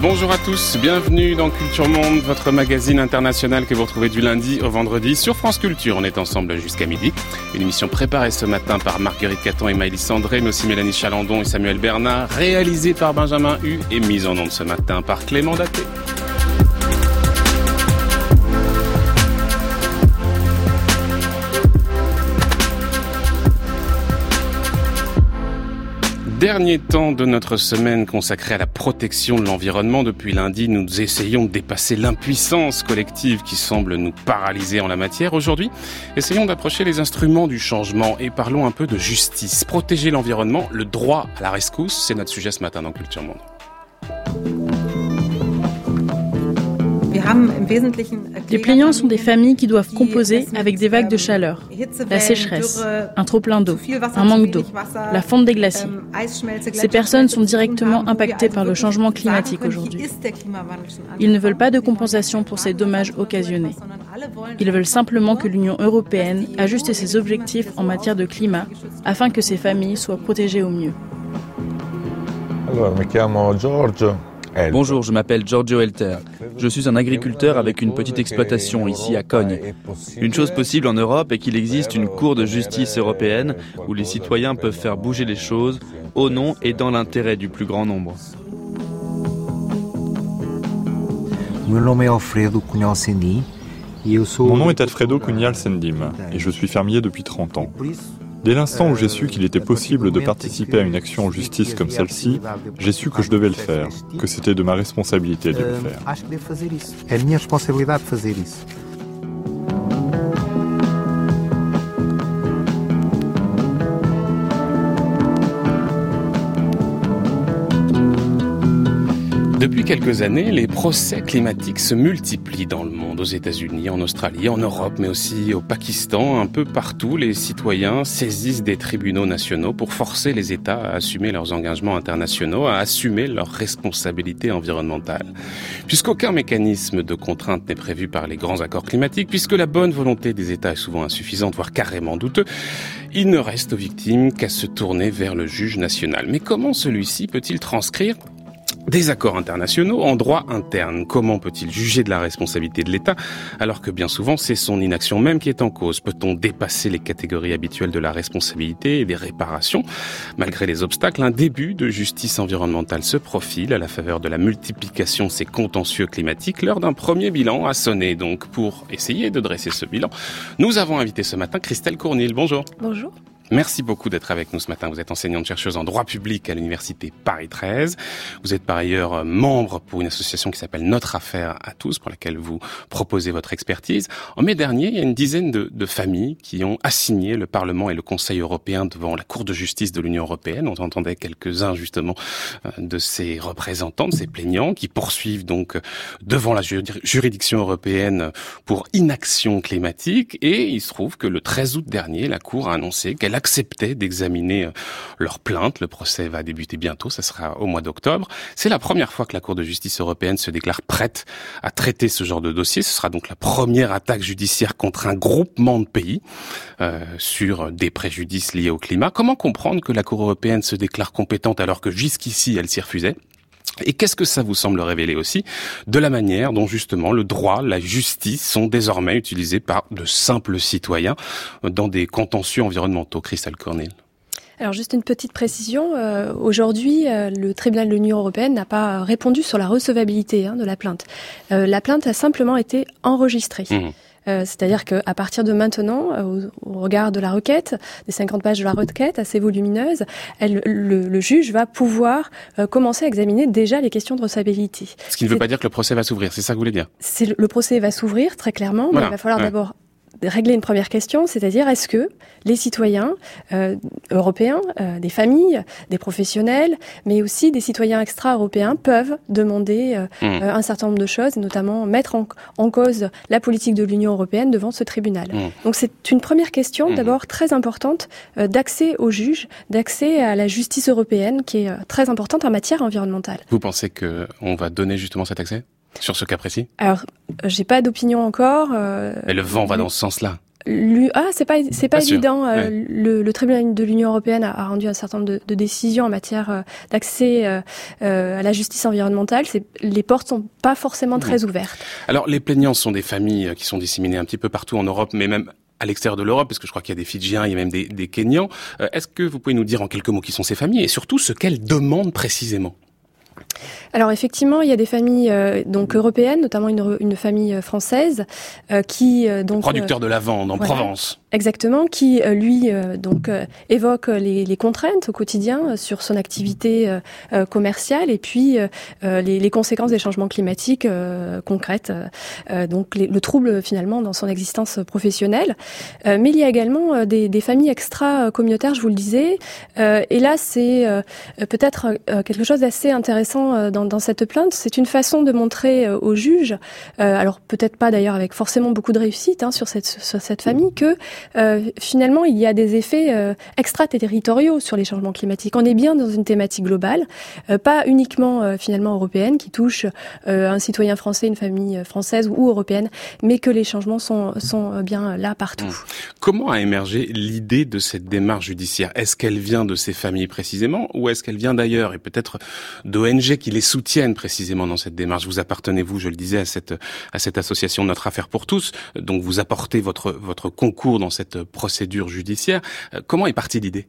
bonjour à tous, bienvenue dans Culture Monde, votre magazine international que vous retrouvez du lundi au vendredi sur France Culture. On est ensemble jusqu'à midi. Une émission préparée ce matin par Marguerite Caton et Maëlys Sandré, mais aussi Mélanie Chalandon et Samuel Bernard, réalisée par Benjamin Hu et mise en onde ce matin par Clément Daté. Dernier temps de notre semaine consacrée à la protection de l'environnement. Depuis lundi, nous essayons de dépasser l'impuissance collective qui semble nous paralyser en la matière. Aujourd'hui, essayons d'approcher les instruments du changement et parlons un peu de justice. Protéger l'environnement, le droit à la rescousse, c'est notre sujet ce matin dans Culture Monde. Les plaignants sont des familles qui doivent composer avec des vagues de chaleur, la sécheresse, un trop-plein d'eau, un manque d'eau, la fonte des glaciers. Ces personnes sont directement impactées par le changement climatique aujourd'hui. Ils ne veulent pas de compensation pour ces dommages occasionnés. Ils veulent simplement que l'Union européenne ajuste ses objectifs en matière de climat afin que ces familles soient protégées au mieux. Bonjour, je m'appelle Giorgio Elter. Je suis un agriculteur avec une petite exploitation ici à Cogne. Une chose possible en Europe est qu'il existe une cour de justice européenne où les citoyens peuvent faire bouger les choses au nom et dans l'intérêt du plus grand nombre. Mon nom est Alfredo Cunhal Sendim et je suis fermier depuis 30 ans. Dès l'instant où j'ai su qu'il était possible de participer à une action en justice comme celle-ci, j'ai su que je devais le faire, que c'était de ma responsabilité de le faire. Quelques années, les procès climatiques se multiplient dans le monde, aux États-Unis, en Australie, en Europe, mais aussi au Pakistan. Un peu partout, les citoyens saisissent des tribunaux nationaux pour forcer les États à assumer leurs engagements internationaux, à assumer leurs responsabilités environnementales. Puisqu'aucun mécanisme de contrainte n'est prévu par les grands accords climatiques, puisque la bonne volonté des États est souvent insuffisante, voire carrément douteuse, il ne reste aux victimes qu'à se tourner vers le juge national. Mais comment celui-ci peut-il transcrire des accords internationaux en droit interne. Comment peut-il juger de la responsabilité de l'État alors que bien souvent c'est son inaction même qui est en cause? Peut-on dépasser les catégories habituelles de la responsabilité et des réparations? Malgré les obstacles, un début de justice environnementale se profile à la faveur de la multiplication de ces contentieux climatiques. L'heure d'un premier bilan a sonné donc pour essayer de dresser ce bilan. Nous avons invité ce matin Christelle Cournil. Bonjour. Bonjour. Merci beaucoup d'être avec nous ce matin. Vous êtes enseignante chercheuse en droit public à l'université Paris 13. Vous êtes par ailleurs euh, membre pour une association qui s'appelle Notre Affaire à tous, pour laquelle vous proposez votre expertise. En mai dernier, il y a une dizaine de, familles qui ont assigné le Parlement et le Conseil européen devant la Cour de justice de l'Union européenne. On entendait quelques-uns justement euh, de ces représentants, de ces plaignants, qui poursuivent donc devant la juridiction européenne pour inaction climatique. Et il se trouve que le 13 août dernier, la Cour a annoncé qu'elle acceptaient d'examiner euh, leur plainte. Le procès va débuter bientôt, ça sera au mois d'octobre. C'est la première fois que la Cour de justice européenne se déclare prête à traiter ce genre de dossier. Ce sera donc la première attaque judiciaire contre un groupement de pays euh, sur des préjudices liés au climat. Comment comprendre que la Cour européenne se déclare compétente alors que jusqu'ici elle s'y refusait? Et qu'est-ce que ça vous semble révéler aussi? De la manière dont justement le droit, la justice sont désormais utilisés par de simples citoyens dans des contentieux environnementaux, Christelle Cornel alors juste une petite précision. Euh, aujourd'hui, euh, le tribunal de l'Union européenne n'a pas répondu sur la recevabilité hein, de la plainte. Euh, la plainte a simplement été enregistrée. Mmh. Euh, c'est-à-dire qu'à partir de maintenant, euh, au, regard de la requête, des 50 pages de la requête assez volumineuse, elle, le, juge va pouvoir euh, commencer à examiner déjà les questions de recevabilité. Ce qui ne veut pas dire que le procès va s'ouvrir, c'est ça que vous voulez dire? Le procès va s'ouvrir très clairement, mais il va falloir d'abord régler une première question, c'est-à-dire est-ce que les citoyens euh, européens, euh, des familles, des professionnels, mais aussi des citoyens extra-européens peuvent demander euh, mmh. un certain nombre de choses, notamment mettre en, cause la politique de l'Union européenne devant ce tribunal. Mmh. Donc c'est une première question, mmh. d'abord très importante, d'accès aux juges, d'accès à la justice européenne, qui est très importante en matière environnementale. Vous pensez qu'on va donner justement cet accès? Sur ce cas précis Alors, j'ai pas d'opinion encore. Euh, Mais le vent va dans ce sens-là. ah, c'est pas c'est pas, évident. Euh, le, tribunal de l'Union européenne a, rendu un certain nombre de, décisions en matière euh, d'accès euh, à la justice environnementale. Les portes sont pas forcément très ouvertes. Alors, les plaignants sont des familles qui sont disséminées un petit peu partout en Europe, mais même à l'extérieur de l'Europe, parce que je crois qu'il y a des Fidjiens, il y a même des, des Kenyans. Est-ce que vous pouvez nous dire en quelques mots qui sont ces familles et surtout ce qu'elles demandent précisément? Alors effectivement, il y a des familles euh, donc européennes, notamment une, une famille euh, française euh, qui donc producteur de lavande en Provence. Exactement, qui lui donc évoque les, les, contraintes au quotidien sur son activité commerciale et puis les, les, conséquences des changements climatiques concrètes, donc le trouble finalement dans son existence professionnelle. mais il y a également des, des familles extra communautaires, je vous le disais. et là, c'est peut-être quelque chose d'assez intéressant dans, dans, cette plainte, c'est une façon de montrer euh, aux juges, euh, alors peut-être pas d'ailleurs avec forcément beaucoup de réussite hein, sur, cette, sur cette famille, que euh, finalement il y a des effets euh, extraterritoriaux sur les changements climatiques. On est bien dans une thématique globale, pas uniquement finalement européenne qui touche un citoyen français, une famille française ou européenne, mais que les changements sont, sont bien là partout. Mmh. Comment a émergé l'idée de cette démarche judiciaire? Est-ce qu'elle vient de ces familles précisément ou est-ce qu'elle vient d'ailleurs? Et peut-être d'ONG qui les soutiennent précisément dans cette démarche. Vous appartenez, vous, je le disais, à cette, à cette association Notre Affaire pour tous, donc vous apportez votre, votre concours dans cette procédure judiciaire. Euh, comment est partie l'idée?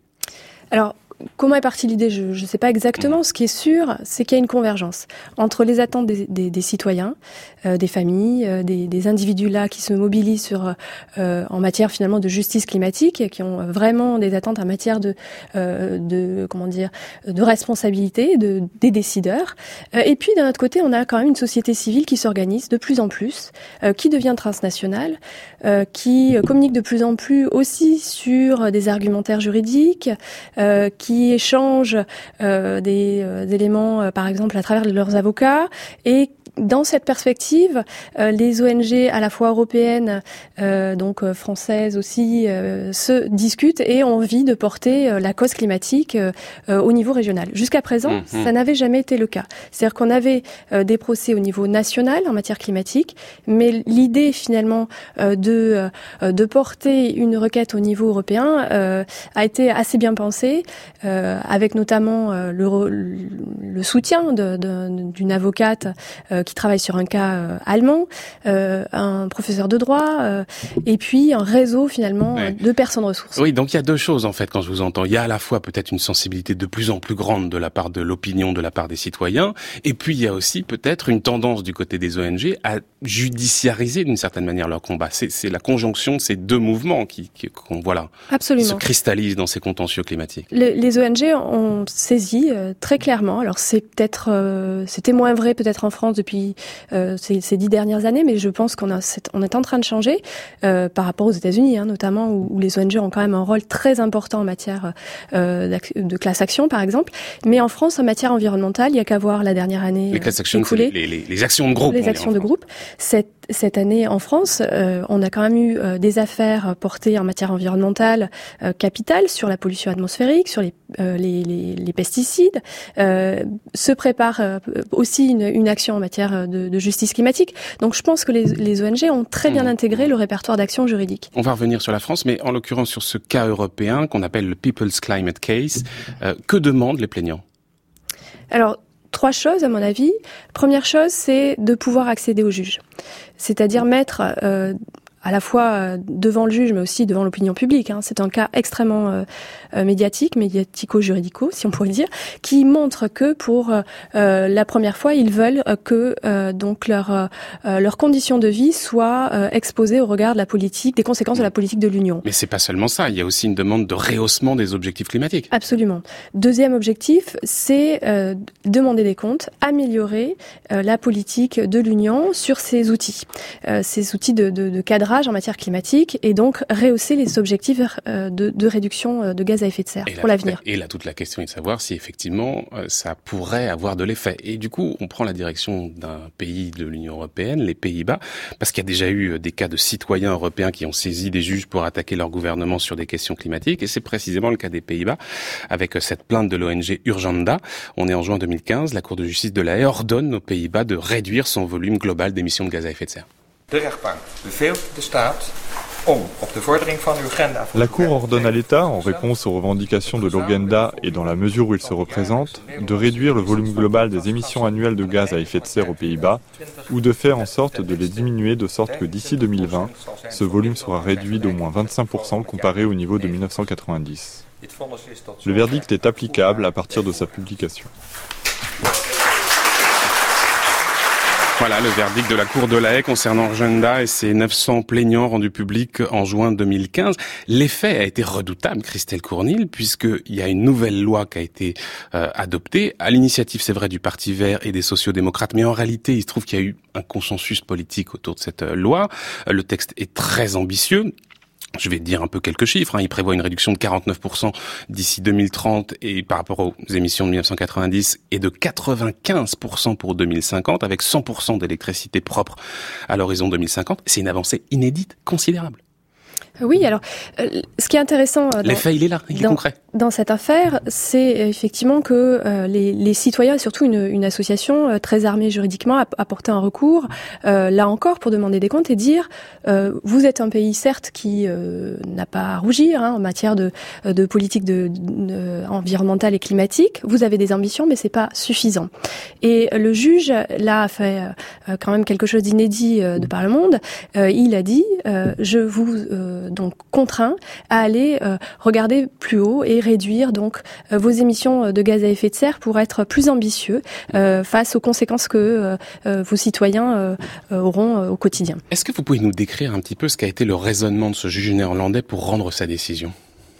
Alors, comment est partie l'idée? Je ne sais pas exactement. Ce qui est sûr, c'est qu'il y a une convergence entre les attentes des, citoyens, euh, des familles, euh, des, individus là qui se mobilisent euh, en matière finalement de justice climatique, et qui ont vraiment des attentes en matière de, comment dire, de responsabilité de, des décideurs. et puis d'un autre côté, on a quand même une société civile qui s'organise de plus en plus, qui devient transnationale, qui communique de plus en plus aussi sur des argumentaires juridiques, qui qui échangent euh, des, euh, éléments, euh, par exemple, à travers leurs avocats, et dans cette perspective, euh, les ONG à la fois européennes, euh, donc euh, françaises aussi, se discutent et ont envie de porter la cause climatique au niveau régional. Jusqu'à présent, mmh. ça n'avait jamais été le cas. C'est-à-dire qu'on avait des procès au niveau national en matière climatique, mais l'idée finalement de de porter une requête au niveau européen a été assez bien pensée, avec notamment le, le soutien d'une avocate qui travaille sur un cas euh, allemand, euh, un professeur de droit, euh, et puis un réseau finalement de personnes ressources. Oui, donc il y a deux choses en fait quand je vous entends. Il y a à la fois peut-être une sensibilité de plus en plus grande de la part de l'opinion, de la part des citoyens, et puis il y a aussi peut-être une tendance du côté des ONG à judiciariser d'une certaine manière leur combat. C'est la conjonction de ces deux mouvements qui, qu'on voilà, Absolument. se cristallisent dans ces contentieux climatiques. les ONG ont saisi très clairement. Alors c'est peut-être, c'était moins vrai peut-être en France depuis euh, ces, dix dernières années, mais je pense qu'on on est en train de changer euh, par rapport aux États-Unis, hein, notamment où, les ONG ont quand même un rôle très important en matière euh, de classe action, par exemple. Mais en France, en matière environnementale, il y a qu'à voir la dernière année les class action, les, les, les, actions de groupe. Les actions de groupe. Cette, cette année en France, on a quand même eu des affaires portées en matière environnementale capitale sur la pollution atmosphérique, sur les, les, les, pesticides. se prépare aussi une, une action en matière euh, de, justice climatique. Donc je pense que les, ONG ont très bien mmh. intégré le répertoire d'action juridique. On va revenir sur la France, mais en l'occurrence sur ce cas européen qu'on appelle le People's Climate Case. Euh, que demandent les plaignants? Alors, trois choses à mon avis. Première chose, c'est de pouvoir accéder au juge. C'est-à-dire mettre euh, à la fois euh, devant le juge, mais aussi devant l'opinion publique. Hein. C'est un cas extrêmement euh, euh, médiatique, médiatico-juridico, si on pourrait dire, qui montre que pour la première fois, ils veulent que donc leur leurs conditions de vie soient exposées au regard de la politique, des conséquences de la politique de l'Union. Mais c'est pas seulement ça. Il y a aussi une demande de rehaussement des objectifs climatiques. Absolument. Deuxième objectif, c'est demander des comptes, améliorer la politique de l'Union sur ces outils, ces outils de, de, de cadrage en matière climatique et donc rehausser les objectifs euh, de, réduction euh, de gaz à effet de serre pour l'avenir. Et là, toute la question est de savoir si effectivement euh, ça pourrait avoir de l'effet. Et du coup, on prend la direction d'un pays de l'Union européenne, les Pays-Bas, parce qu'il y a déjà eu des cas de citoyens européens qui ont saisi des juges pour attaquer leur gouvernement sur des questions climatiques. Et c'est précisément le cas des Pays-Bas avec cette plainte de l'ONG Urgenda. On est en juin 2015. La Cour de justice de la Haye ordonne aux Pays-Bas de réduire son volume global d'émissions de gaz à effet de serre. De rechtbank beveelt de staat La Cour ordonne à l'État, en réponse aux revendications de l'Urgenda et dans la mesure où il se représente, de réduire le volume global des émissions annuelles de gaz à effet de serre aux Pays-Bas ou de faire en sorte de les diminuer de sorte que d'ici 2020, ce volume sera réduit d'au moins 25% comparé au niveau de 1990. Le verdict est applicable à partir de sa publication. Voilà le verdict de la Cour de la Haye concernant Rgenda et ses 900 plaignants rendus publics en juin 2015. L'effet a été redoutable, Christelle Cournil, puisqu'il y a une nouvelle loi qui a été euh, adoptée, à l'initiative, c'est vrai, du Parti vert et des sociodémocrates, mais en réalité, il se trouve qu'il y a eu un consensus politique autour de cette euh, loi. Euh, le texte est très ambitieux. Je vais dire un peu quelques chiffres. Hein. Il prévoit une réduction de 49% d'ici 2030 et par rapport aux émissions de 1990 et de 95% pour 2050 avec 100% d'électricité propre à l'horizon 2050. C'est une avancée inédite, considérable. Oui, alors, euh, ce qui est intéressant... Euh, L'effet, il est là, il est concret. Dans cette affaire, c'est effectivement que euh, les, les, citoyens, et surtout une, une association très armée juridiquement, a, apporté un recours, là encore, pour demander des comptes et dire, vous êtes un pays, certes, qui n'a pas à rougir hein, en matière de, de politique de, environnementale et climatique, vous avez des ambitions, mais c'est pas suffisant. Et le juge, là, a fait quand même quelque chose d'inédit de par le monde. il a dit, je vous donc contraint à aller euh, regarder plus haut et réduire donc euh, vos émissions de gaz à effet de serre pour être plus ambitieux euh, face aux conséquences que vos citoyens auront au quotidien. Est-ce que vous pouvez nous décrire un petit peu ce qu'a été le raisonnement de ce juge néerlandais pour rendre sa décision?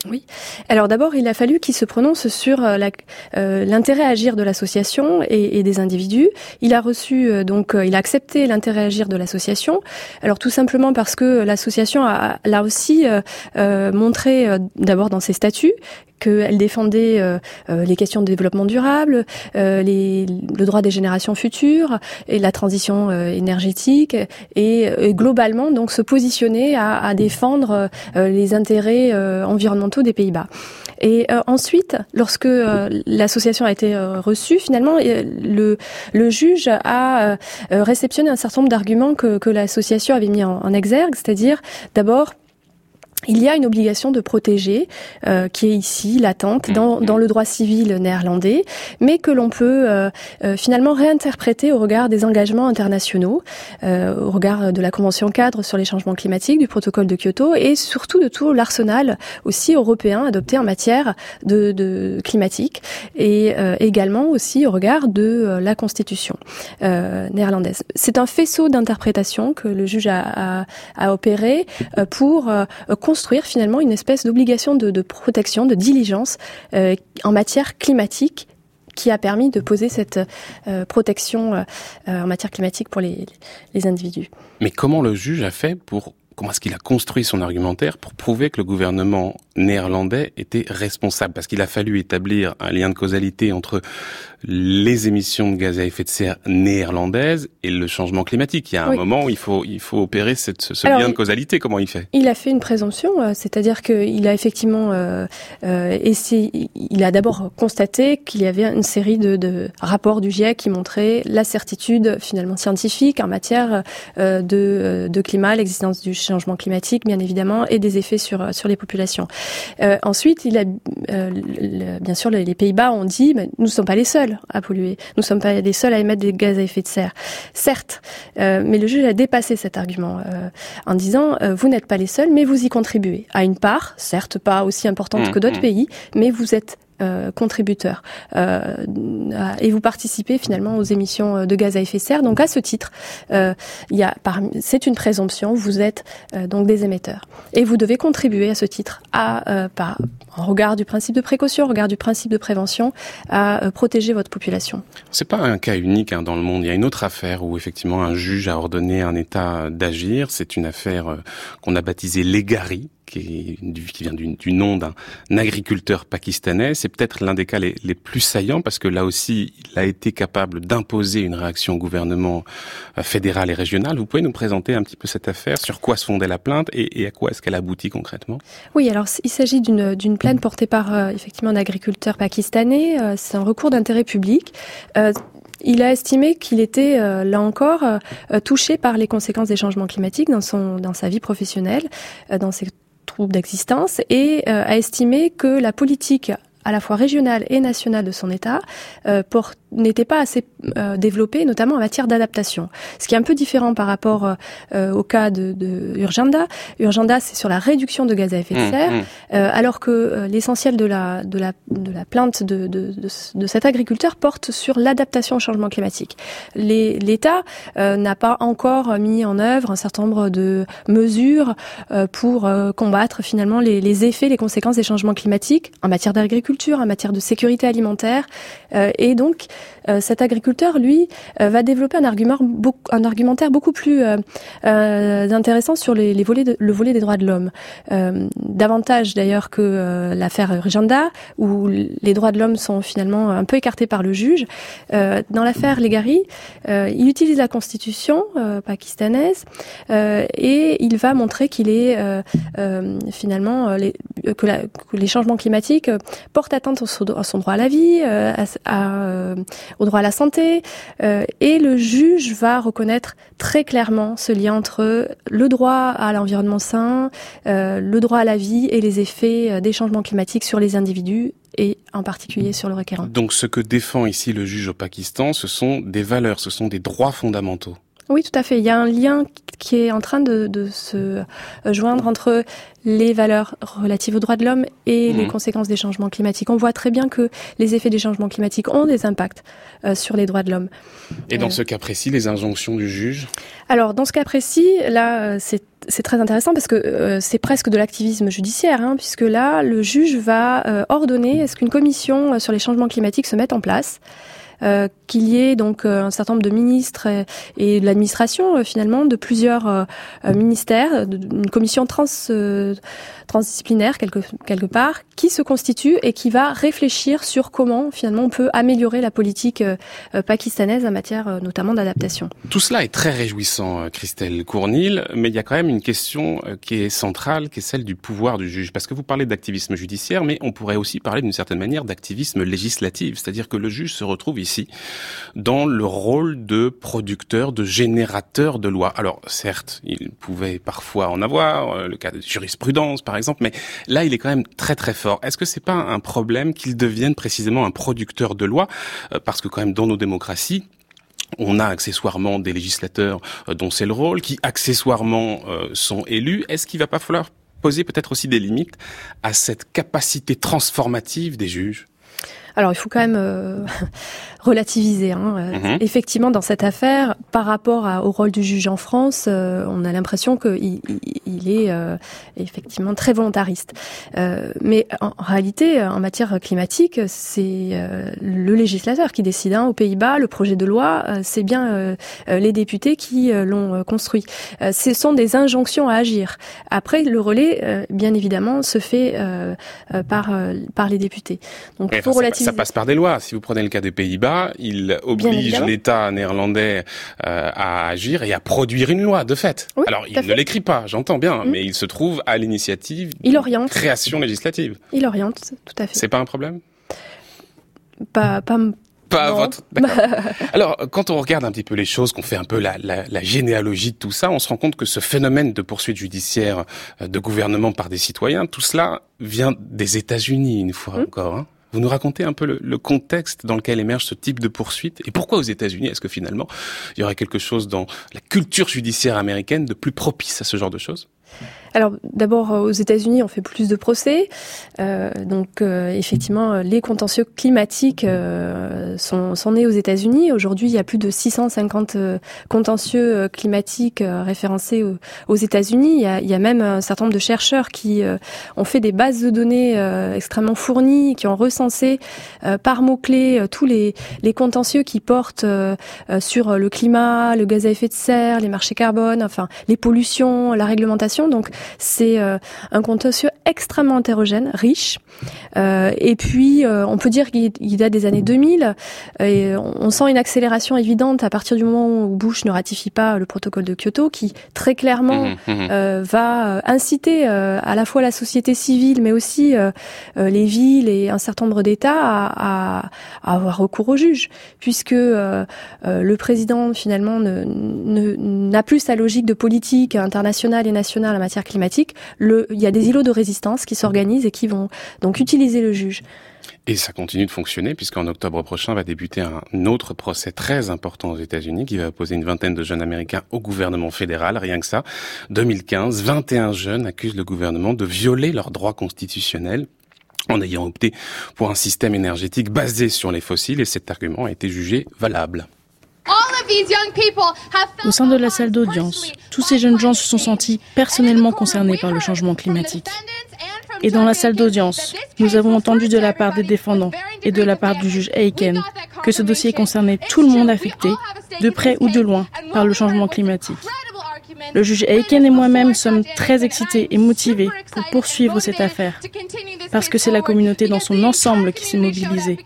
Oui. Alors d'abord, il a fallu qu'il se prononce sur euh, l'intérêt à agir de l'association et, des individus. Il a reçu euh, donc, euh, il a accepté l'intérêt à agir de l'association. Alors tout simplement parce que l'association a, l'a aussi montré d'abord dans ses statuts qu'elle défendait euh, euh, les questions de développement durable, euh, le droit des générations futures et la transition énergétique et, globalement donc se positionner à, défendre les intérêts environnementaux des Pays-Bas. Et ensuite, lorsque l'association a été reçue, finalement, le, juge a réceptionné un certain nombre d'arguments que, que l'association avait mis en, en exergue, c'est-à-dire d'abord il y a une obligation de protéger euh, qui est ici latente dans, mmh. dans, le droit civil néerlandais, mais que l'on peut euh, euh, finalement réinterpréter au regard des engagements internationaux, au regard de la Convention cadre sur les changements climatiques, du protocole de Kyoto et surtout de tout l'arsenal aussi européen adopté en matière de, de climatique et également aussi au regard de la Constitution néerlandaise. C'est un faisceau d'interprétation que le juge a, a, a opéré pour construire finalement une espèce d'obligation de, protection, de diligence euh, en matière climatique qui a permis de poser cette euh, protection euh, en matière climatique pour les, les individus. Mais comment le juge a fait pour comment est-ce qu'il a construit son argumentaire pour prouver que le gouvernement néerlandais était responsable? Parce qu'il a fallu établir un lien de causalité entre les émissions de gaz à effet de serre néerlandaises et le changement climatique. Il y a un moment où il faut, il faut opérer cette, ce, lien de causalité. Comment il fait? Il a fait une présomption, euh, c'est-à-dire qu'il a effectivement euh, euh, essayé, il a d'abord constaté qu'il y avait une série de, de, rapports du GIEC qui montraient la certitude finalement scientifique en matière euh, de, de climat, l'existence du changement climatique, bien évidemment, et des effets sur sur les populations. Euh, ensuite, il a euh, bien sûr les Pays-Bas ont dit, nous ne sommes pas les seuls à polluer, nous ne sommes pas les seuls à émettre des gaz à effet de serre. Certes, euh, mais le juge a dépassé cet argument en disant, vous n'êtes pas les seuls, mais vous y contribuez à une part, certes pas aussi importante mmh, que d'autres mmh. pays, mais vous êtes euh, contributeurs euh, et vous participez finalement aux émissions euh, de gaz à effet de serre. Donc à ce titre, a c'est une présomption. Vous êtes donc des émetteurs et vous devez contribuer à ce titre à par en regard du principe de précaution, en regard du principe de prévention, à protéger votre population. C'est pas un cas unique hein, dans le monde. Il y a une autre affaire où effectivement un juge a ordonné un État d'agir. C'est une affaire qu'on a baptisée l'Egari qui, qui vient du, du nom d'un agriculteur pakistanais. C'est peut-être l'un des cas les, plus saillants parce que là aussi, il a été capable d'imposer une réaction au gouvernement euh, fédéral et régional. Vous pouvez nous présenter un petit peu cette affaire, sur quoi se fondait la plainte et, et à quoi est-ce qu'elle aboutit concrètement? Oui, alors il s'agit d'une plainte portée par euh, effectivement un agriculteur pakistanais. Euh, c'est un recours d'intérêt public. il a estimé qu'il était là encore touché par les conséquences des changements climatiques dans son dans sa vie professionnelle, dans ses troubles d'existence et a estimé que la politique à la fois régionale et nationale de son État euh, n'était pas assez euh, développé, notamment en matière d'adaptation. Ce qui est un peu différent par rapport euh, au cas de, de Urgenda. Urgenda, c'est sur la réduction de gaz à effet de mmh, serre, mmh. Euh, alors que euh, l'essentiel de la, de, la, de la plainte de, de, de cet agriculteur porte sur l'adaptation au changement climatique. L'État n'a pas encore mis en œuvre un certain nombre de mesures pour combattre finalement les, les effets, les conséquences des changements climatiques en matière d'agriculture, en matière de sécurité alimentaire, et donc euh, cet agriculteur, lui, euh, va développer un, argument, un argumentaire beaucoup plus euh, intéressant sur les, volets le volet des droits de l'homme. davantage d'ailleurs que l'affaire Urgenda, où les droits de l'homme sont finalement un peu écartés par le juge. dans l'affaire Legari, il utilise la constitution pakistanaise et il va montrer qu'il est finalement les, que, les changements climatiques portent atteinte à son droit à la vie, à, à, au droit à la santé, euh, et le juge va reconnaître très clairement ce lien entre le droit à l'environnement sain, euh, le droit à la vie et les effets euh, des changements climatiques sur les individus et en particulier sur le requérant. Donc ce que défend ici le juge au Pakistan, ce sont des valeurs, ce sont des droits fondamentaux. Oui, tout à fait. Il y a un lien qui est en train de, de se joindre entre les valeurs relatives aux droits de l'homme et les mhm. conséquences des changements climatiques. On voit très bien que les effets des changements climatiques ont des impacts euh, sur les droits de l'homme. Et dans euh, ce cas précis, les injonctions du juge? Alors, dans ce cas précis, là, euh, c'est très intéressant parce que c'est presque de l'activisme judiciaire, hein, puisque là, le juge va ordonner est-ce qu'une commission sur les changements climatiques se mette en place euh, qu'il y ait donc euh, un certain nombre de ministres et, de l'administration euh, finalement de plusieurs ministères, une commission trans transdisciplinaire quelque, quelque part, qui se constitue et qui va réfléchir sur comment finalement on peut améliorer la politique pakistanaise en matière notamment d'adaptation. Tout cela est très réjouissant, Christelle Cournil, mais il y a quand même une question qui est centrale, qui est celle du pouvoir du juge. Parce que vous parlez d'activisme judiciaire, mais on pourrait aussi parler d'une certaine manière d'activisme législatif, c'est-à-dire que le juge se retrouve ici dans le rôle de producteur, de générateur de lois. Alors certes, il pouvait parfois en avoir, euh, le cas de jurisprudence par exemple, mais là il est quand même très très fort. Est-ce que c'est pas un problème qu'il devienne précisément un producteur de lois? Euh, Parce que quand même dans nos démocraties, on a accessoirement des législateurs euh, dont c'est le rôle, qui accessoirement sont élus. Est-ce qu'il va pas falloir poser peut-être aussi des limites à cette capacité transformative des juges? Alors il faut quand même euh, relativiser. Hein. Euh, mhm. Effectivement, dans cette affaire, par rapport au rôle du juge en France, euh, on a l'impression qu'il il, est effectivement très volontariste. mais en, réalité, en matière climatique, c'est le législateur qui décide. Hein. Aux Pays-Bas, le projet de loi, c'est bien les députés qui l'ont construit. ce sont des injonctions à agir. Après, le relais, bien évidemment, se fait par par les députés. Donc, il faut relativiser ça passe par des lois. Si vous prenez le cas des Pays-Bas, il oblige l'État néerlandais euh, à agir et à produire une loi, de fait. Alors, il ne l'écrit pas, j'entends bien, mm. mais il se trouve à l'initiative oriente. création législative. Il oriente, tout à fait. C'est pas un problème? Pas, pas, pas votre. Alors, quand on regarde un petit peu les choses, qu'on fait un peu la, la, la, généalogie de tout ça, on se rend compte que ce phénomène de poursuite judiciaire euh, de gouvernement par des citoyens, tout cela vient des États-Unis, une fois mm. encore. Hein vous nous racontez un peu le, contexte dans lequel émerge ce type de poursuite et pourquoi aux États-Unis est-ce que finalement il y aurait quelque chose dans la culture judiciaire américaine de plus propice à ce genre de choses? Alors d'abord euh, aux États-Unis, on fait plus de procès. Euh, donc euh, effectivement, les contentieux climatiques euh, sont, sont, nés aux États-Unis. Aujourd'hui, il y a plus de 650 contentieux climatiques référencés aux, États-Unis. Il, y a, il y a même un certain nombre de chercheurs qui ont fait des bases de données extrêmement fournies, qui ont recensé par mots-clés tous les, les contentieux qui portent sur le climat, le gaz à effet de serre, les marchés carbone, enfin les pollutions, la réglementation Donc c'est un contentieux extrêmement hétérogène, riche. et puis on peut dire qu'il date des années 2000. Et on sent une accélération évidente à partir du moment où Bush ne ratifie pas le protocole de Kyoto, qui très clairement mmh, mmh, mmh. va inciter à la fois la société civile, mais aussi les villes et un certain nombre d'États à, à, avoir recours au juge, puisque euh, euh, le président finalement n'a ne, plus sa logique de politique internationale et nationale en matière climatique. Il y a des îlots de résistance qui s'organisent et qui vont donc utiliser le juge. Et ça continue de fonctionner puisqu'en octobre prochain va débuter un autre procès très important aux États-Unis qui va opposer une vingtaine de jeunes Américains au gouvernement fédéral. Rien que ça. 2015, 21 jeunes accusent le gouvernement de violer leurs droits constitutionnels en ayant opté pour un système énergétique basé sur les fossiles et cet argument a été jugé valable. Au sein de la salle d'audience, tous ces jeunes gens se sont sentis personnellement concernés par le changement climatique. Et dans la salle d'audience, nous avons entendu de la part des défendants et de la part du juge Aiken que ce dossier concernait tout le monde affecté, de près ou de loin, par le changement climatique. Le juge Aiken et moi-même sommes très excités et motivés pour poursuivre cette affaire, parce que c'est la communauté dans son ensemble qui s'est mobilisée,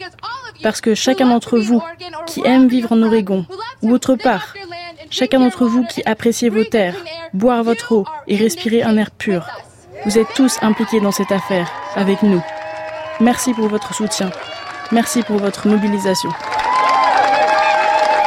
parce que chacun d'entre vous qui aime vivre en Oregon ou autre part, chacun d'entre vous qui appréciez vos terres, boire votre eau et respirer un air pur, vous êtes tous impliqués dans cette affaire avec nous. Merci pour votre soutien. Merci pour votre mobilisation.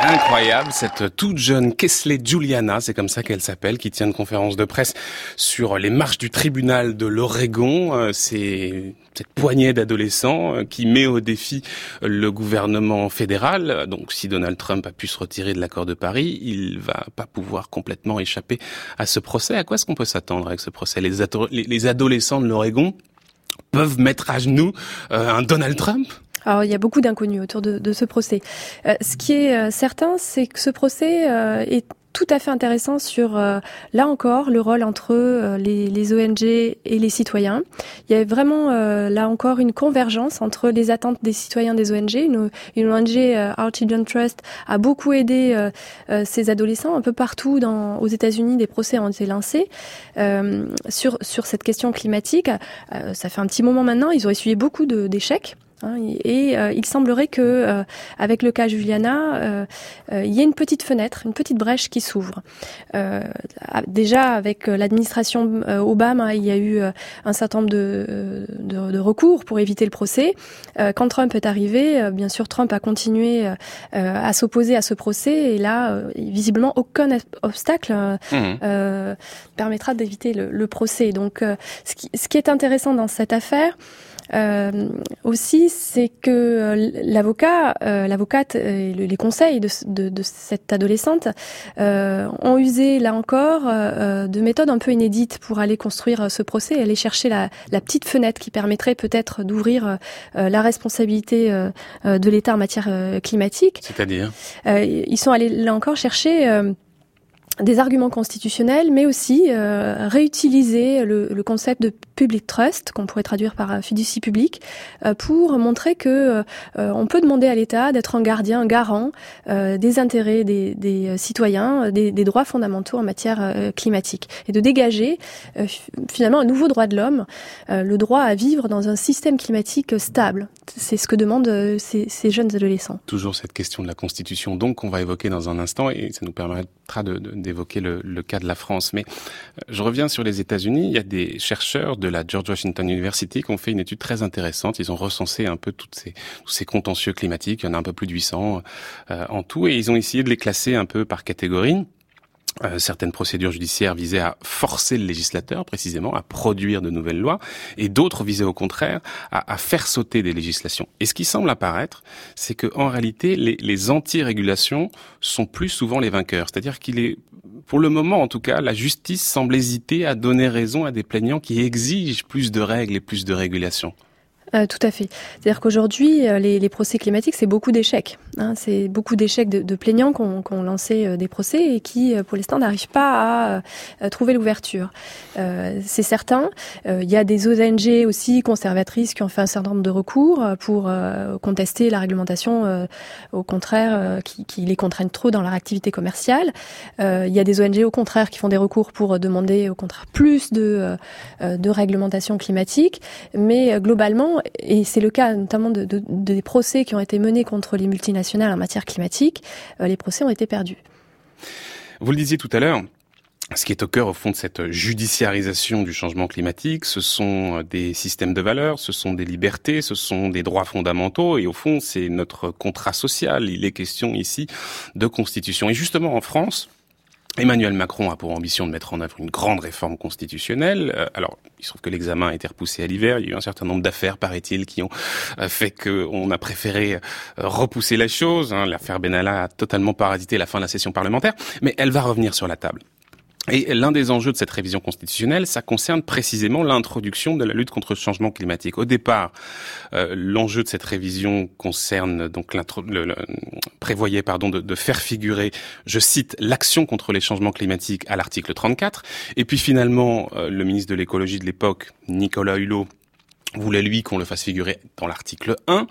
Incroyable, cette toute jeune Kesley Juliana, c'est comme ça qu'elle s'appelle, qui tient une conférence de presse sur les marches du tribunal de l'Oregon. Euh, c'est cette poignée d'adolescents euh, qui met au défi le gouvernement fédéral. Donc si Donald Trump a pu se retirer de l'accord de Paris, il va pas pouvoir complètement échapper à ce procès. À quoi est-ce qu'on peut s'attendre avec ce procès? Les, les, adolescents de l'Oregon peuvent mettre à genoux euh, un Donald Trump? Alors, il y a beaucoup d'inconnus autour de, de, ce procès. Euh, ce qui est euh, certain, c'est que ce procès euh, est tout à fait intéressant sur, euh, là encore, le rôle entre euh, les, les, ONG et les citoyens. Il y a vraiment, euh, là encore, une convergence entre les attentes des citoyens des ONG. Une, une ONG, Our Children Trust, a beaucoup aidé ces adolescents un peu partout dans, aux États-Unis. Des procès ont été lancés sur, sur cette question climatique. ça fait un petit moment maintenant. Ils ont essuyé beaucoup d'échecs. Hein, et euh, il semblerait que, euh, avec le cas Juliana, euh, il y ait une petite fenêtre, une petite brèche qui s'ouvre. déjà, avec l'administration Obama, il y a eu un certain nombre de, de, de, recours pour éviter le procès. quand Trump est arrivé, bien sûr, Trump a continué à s'opposer à ce procès, et là, visiblement, aucun obstacle mmh. permettra d'éviter le, le, procès. Donc, ce qui, ce qui est intéressant dans cette affaire, euh, aussi, c'est que euh, l'avocat, euh, l'avocate, et les conseils de, de, de cette adolescente euh, ont usé là encore de méthodes un peu inédites pour aller construire ce procès, aller chercher la, la petite fenêtre qui permettrait peut-être d'ouvrir la responsabilité de l'État en matière climatique. C'est-à-dire? Ils sont allés là encore chercher des arguments constitutionnels, mais aussi euh, réutiliser le, le, concept de public trust, qu'on pourrait traduire par fiducie publique, euh, pour montrer que euh, on peut demander à l'État d'être un gardien, un garant euh, des intérêts des, des citoyens, des, des, droits fondamentaux en matière climatique, et de dégager finalement un nouveau droit de l'homme, le droit à vivre dans un système climatique stable. C'est ce que demandent ces, ces, jeunes adolescents. Toujours cette question de la Constitution, donc, qu'on va évoquer dans un instant, et ça nous permettra de d'évoquer le, le, cas de la France. Mais euh, je reviens sur les États-Unis. Il y a des chercheurs de la George Washington University qui ont fait une étude très intéressante. Ils ont recensé un peu toutes ces, tous ces contentieux climatiques. Il y en a un peu plus de 800 euh, en tout. Et ils ont essayé de les classer un peu par catégorie. Euh, certaines procédures judiciaires visaient à forcer le législateur précisément à produire de nouvelles lois et d'autres visaient au contraire à, à, faire sauter des législations. Et ce qui semble apparaître, c'est que en réalité les, les anti-régulations sont plus souvent les vainqueurs. C'est-à-dire qu'il est, pour le moment en tout cas, la justice semble hésiter à donner raison à des plaignants qui exigent plus de règles et plus de régulations. Euh, tout à fait. C'est-à-dire qu'aujourd'hui, euh, les, les, procès climatiques, c'est beaucoup d'échecs. Hein. c'est beaucoup d'échecs de, de, plaignants qui ont, lancé euh, des procès et qui, pour l'instant, n'arrivent pas à, trouver l'ouverture. c'est certain. Il y a des ONG aussi conservatrices qui ont fait un certain nombre de recours pour contester la réglementation, au contraire, qui, qui, les contraignent trop dans leur activité commerciale. Il y a des ONG, au contraire, qui font des recours pour demander, au contraire, plus de, de réglementation climatique. Mais globalement, et c'est le cas notamment de, des procès qui ont été menés contre les multinationales en matière climatique, euh, les procès ont été perdus. Vous le disiez tout à l'heure, ce qui est au cœur, au fond, de cette judiciarisation du changement climatique, ce sont des systèmes de valeurs, ce sont des libertés, ce sont des droits fondamentaux, et au fond, c'est notre contrat social. Il est question ici de constitution. Et justement, en France, Emmanuel Macron a pour ambition de mettre en œuvre une grande réforme constitutionnelle. Euh, alors, il se trouve que l'examen a été repoussé à l'hiver. Il y a eu un certain nombre d'affaires, paraît-il, qui ont euh, fait qu'on a préféré euh, repousser la chose. Hein. L'affaire Benalla a totalement parasité la fin de la session parlementaire, mais elle va revenir sur la table. Et l'un des enjeux de cette révision constitutionnelle, ça concerne précisément l'introduction de la lutte contre le changement climatique. Au départ, euh, l'enjeu de cette révision concerne donc le, prévoyait pardon de, de, faire figurer, je cite, l'action contre les changements climatiques à l'article 34. Et puis finalement, euh, le ministre de l'écologie de l'époque, Nicolas Hulot, voulait lui qu'on le fasse figurer dans l'article 1.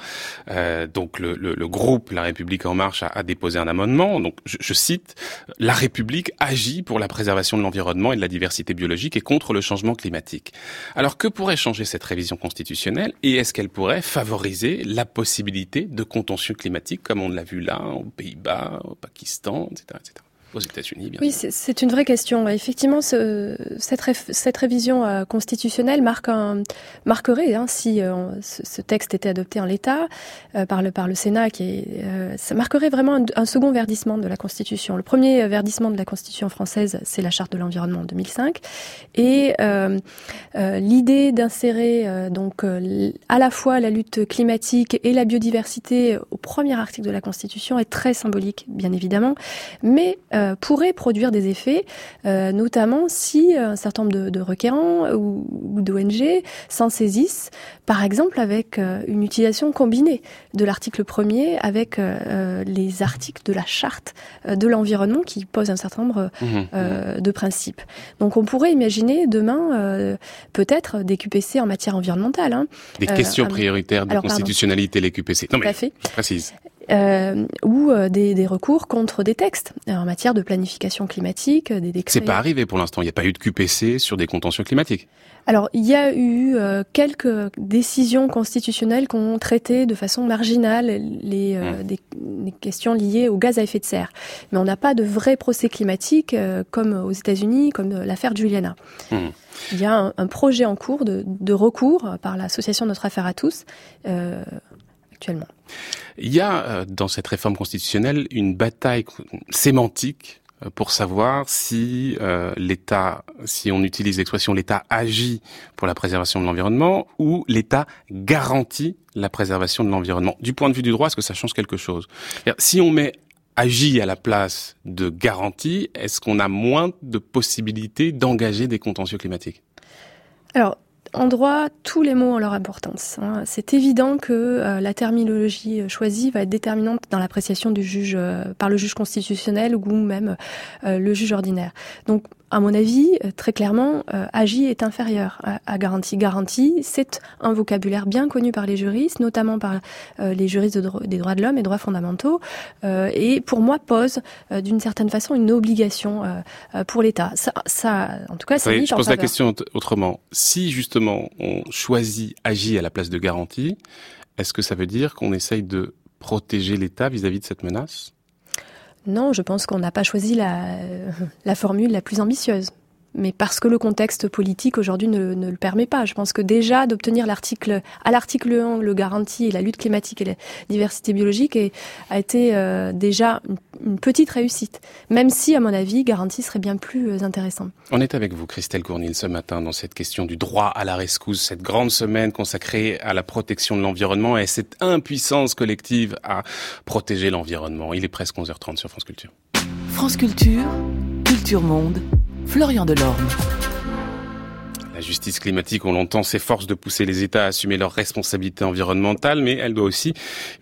Euh, donc le, groupe La République en marche a, déposé un amendement. Donc je, cite La République agit pour la préservation de l'environnement et de la diversité biologique et contre le changement climatique. Alors que pourrait changer cette révision constitutionnelle et est-ce qu'elle pourrait favoriser la possibilité de contentieux climatiques comme on l'a vu là aux Pays-Bas, au Pakistan, etc., etc aux États-Unis. Oui, c'est une vraie question. Effectivement, ce, cette, cette, révision euh, constitutionnelle marque un, marquerait, hein, si euh, ce, texte était adopté en l'état euh, par, le, par le Sénat, qui est, ça marquerait vraiment un, un, second verdissement de la Constitution. Le premier verdissement de la Constitution française, c'est la Charte de l'environnement en 2005, et l'idée d'insérer donc à la fois la lutte climatique et la biodiversité au premier article de la Constitution est très symbolique, bien évidemment, mais euh, pourrait produire des effets, euh, notamment si un certain nombre de, requérants ou, d'ONG s'en saisissent, par exemple avec euh, une utilisation combinée de l'article premier avec les articles de la charte de l'environnement qui posent un certain nombre mmh, mmh. de principes. Donc on pourrait imaginer demain peut-être des QPC en matière environnementale. Hein. Des questions prioritaires de constitutionnalité, les QPC. Non, mais, fait. Je précise euh, ou euh, des, des, recours contre des textes euh, en matière de planification climatique, des décrets. C'est pas arrivé pour l'instant. Il n'y a pas eu de QPC sur des contentieux climatiques. Alors, il y a eu euh, quelques décisions constitutionnelles qui ont traité de façon marginale les, mmh. des, questions liées au gaz à effet de serre. Mais on n'a pas de vrai procès climatique comme aux États-Unis, comme l'affaire Juliana. Mmh. Il y a un, un, projet en cours de, de recours par l'association Notre Affaire à tous actuellement. Il y a euh, dans cette réforme constitutionnelle une bataille sémantique euh, pour savoir si euh, l'État, si on utilise l'expression l'État agit pour la préservation de l'environnement ou l'État garantit la préservation de l'environnement. Du point de vue du droit, est-ce que ça change quelque chose? Si on met agit à la place de garantie, est-ce qu'on a moins de possibilités d'engager des contentieux climatiques? Alors, en droit, tous les mots ont leur importance. Hein. C'est évident que euh, la terminologie euh, choisie va être déterminante dans l'appréciation du juge euh, par le juge constitutionnel ou même le juge ordinaire. Donc à mon avis, euh, très clairement, euh, agi est inférieur à, garantie. Garantie, c'est un vocabulaire bien connu par les juristes, notamment par euh, les juristes des droits de l'homme et droits fondamentaux, et pour moi pose d'une certaine façon une obligation pour l'État. Ça, ça, en tout cas, oui, Je pose la question autrement. Si justement on choisit agit à la place de garantie, est-ce que ça veut dire qu'on essaye de protéger l'État vis-à-vis de cette menace? Non, je pense qu'on n'a pas choisi la, la formule la plus ambitieuse mais parce que le contexte politique aujourd'hui ne, ne, le permet pas. Je pense que déjà d'obtenir l'article à l'article 1 le garantie et la lutte climatique et la diversité biologique est, a été euh, déjà une, petite réussite, même si à mon avis garantie serait bien plus euh, intéressant. On est avec vous Christelle Cournil ce matin dans cette question du droit à la rescousse, cette grande semaine consacrée à la protection de l'environnement et cette impuissance collective à protéger l'environnement. Il est presque 11h30 sur France Culture. France Culture, Culture Monde. Florian Delorme. La justice climatique, on l'entend, s'efforce de pousser les États à assumer leurs responsabilités environnementales, mais elle doit aussi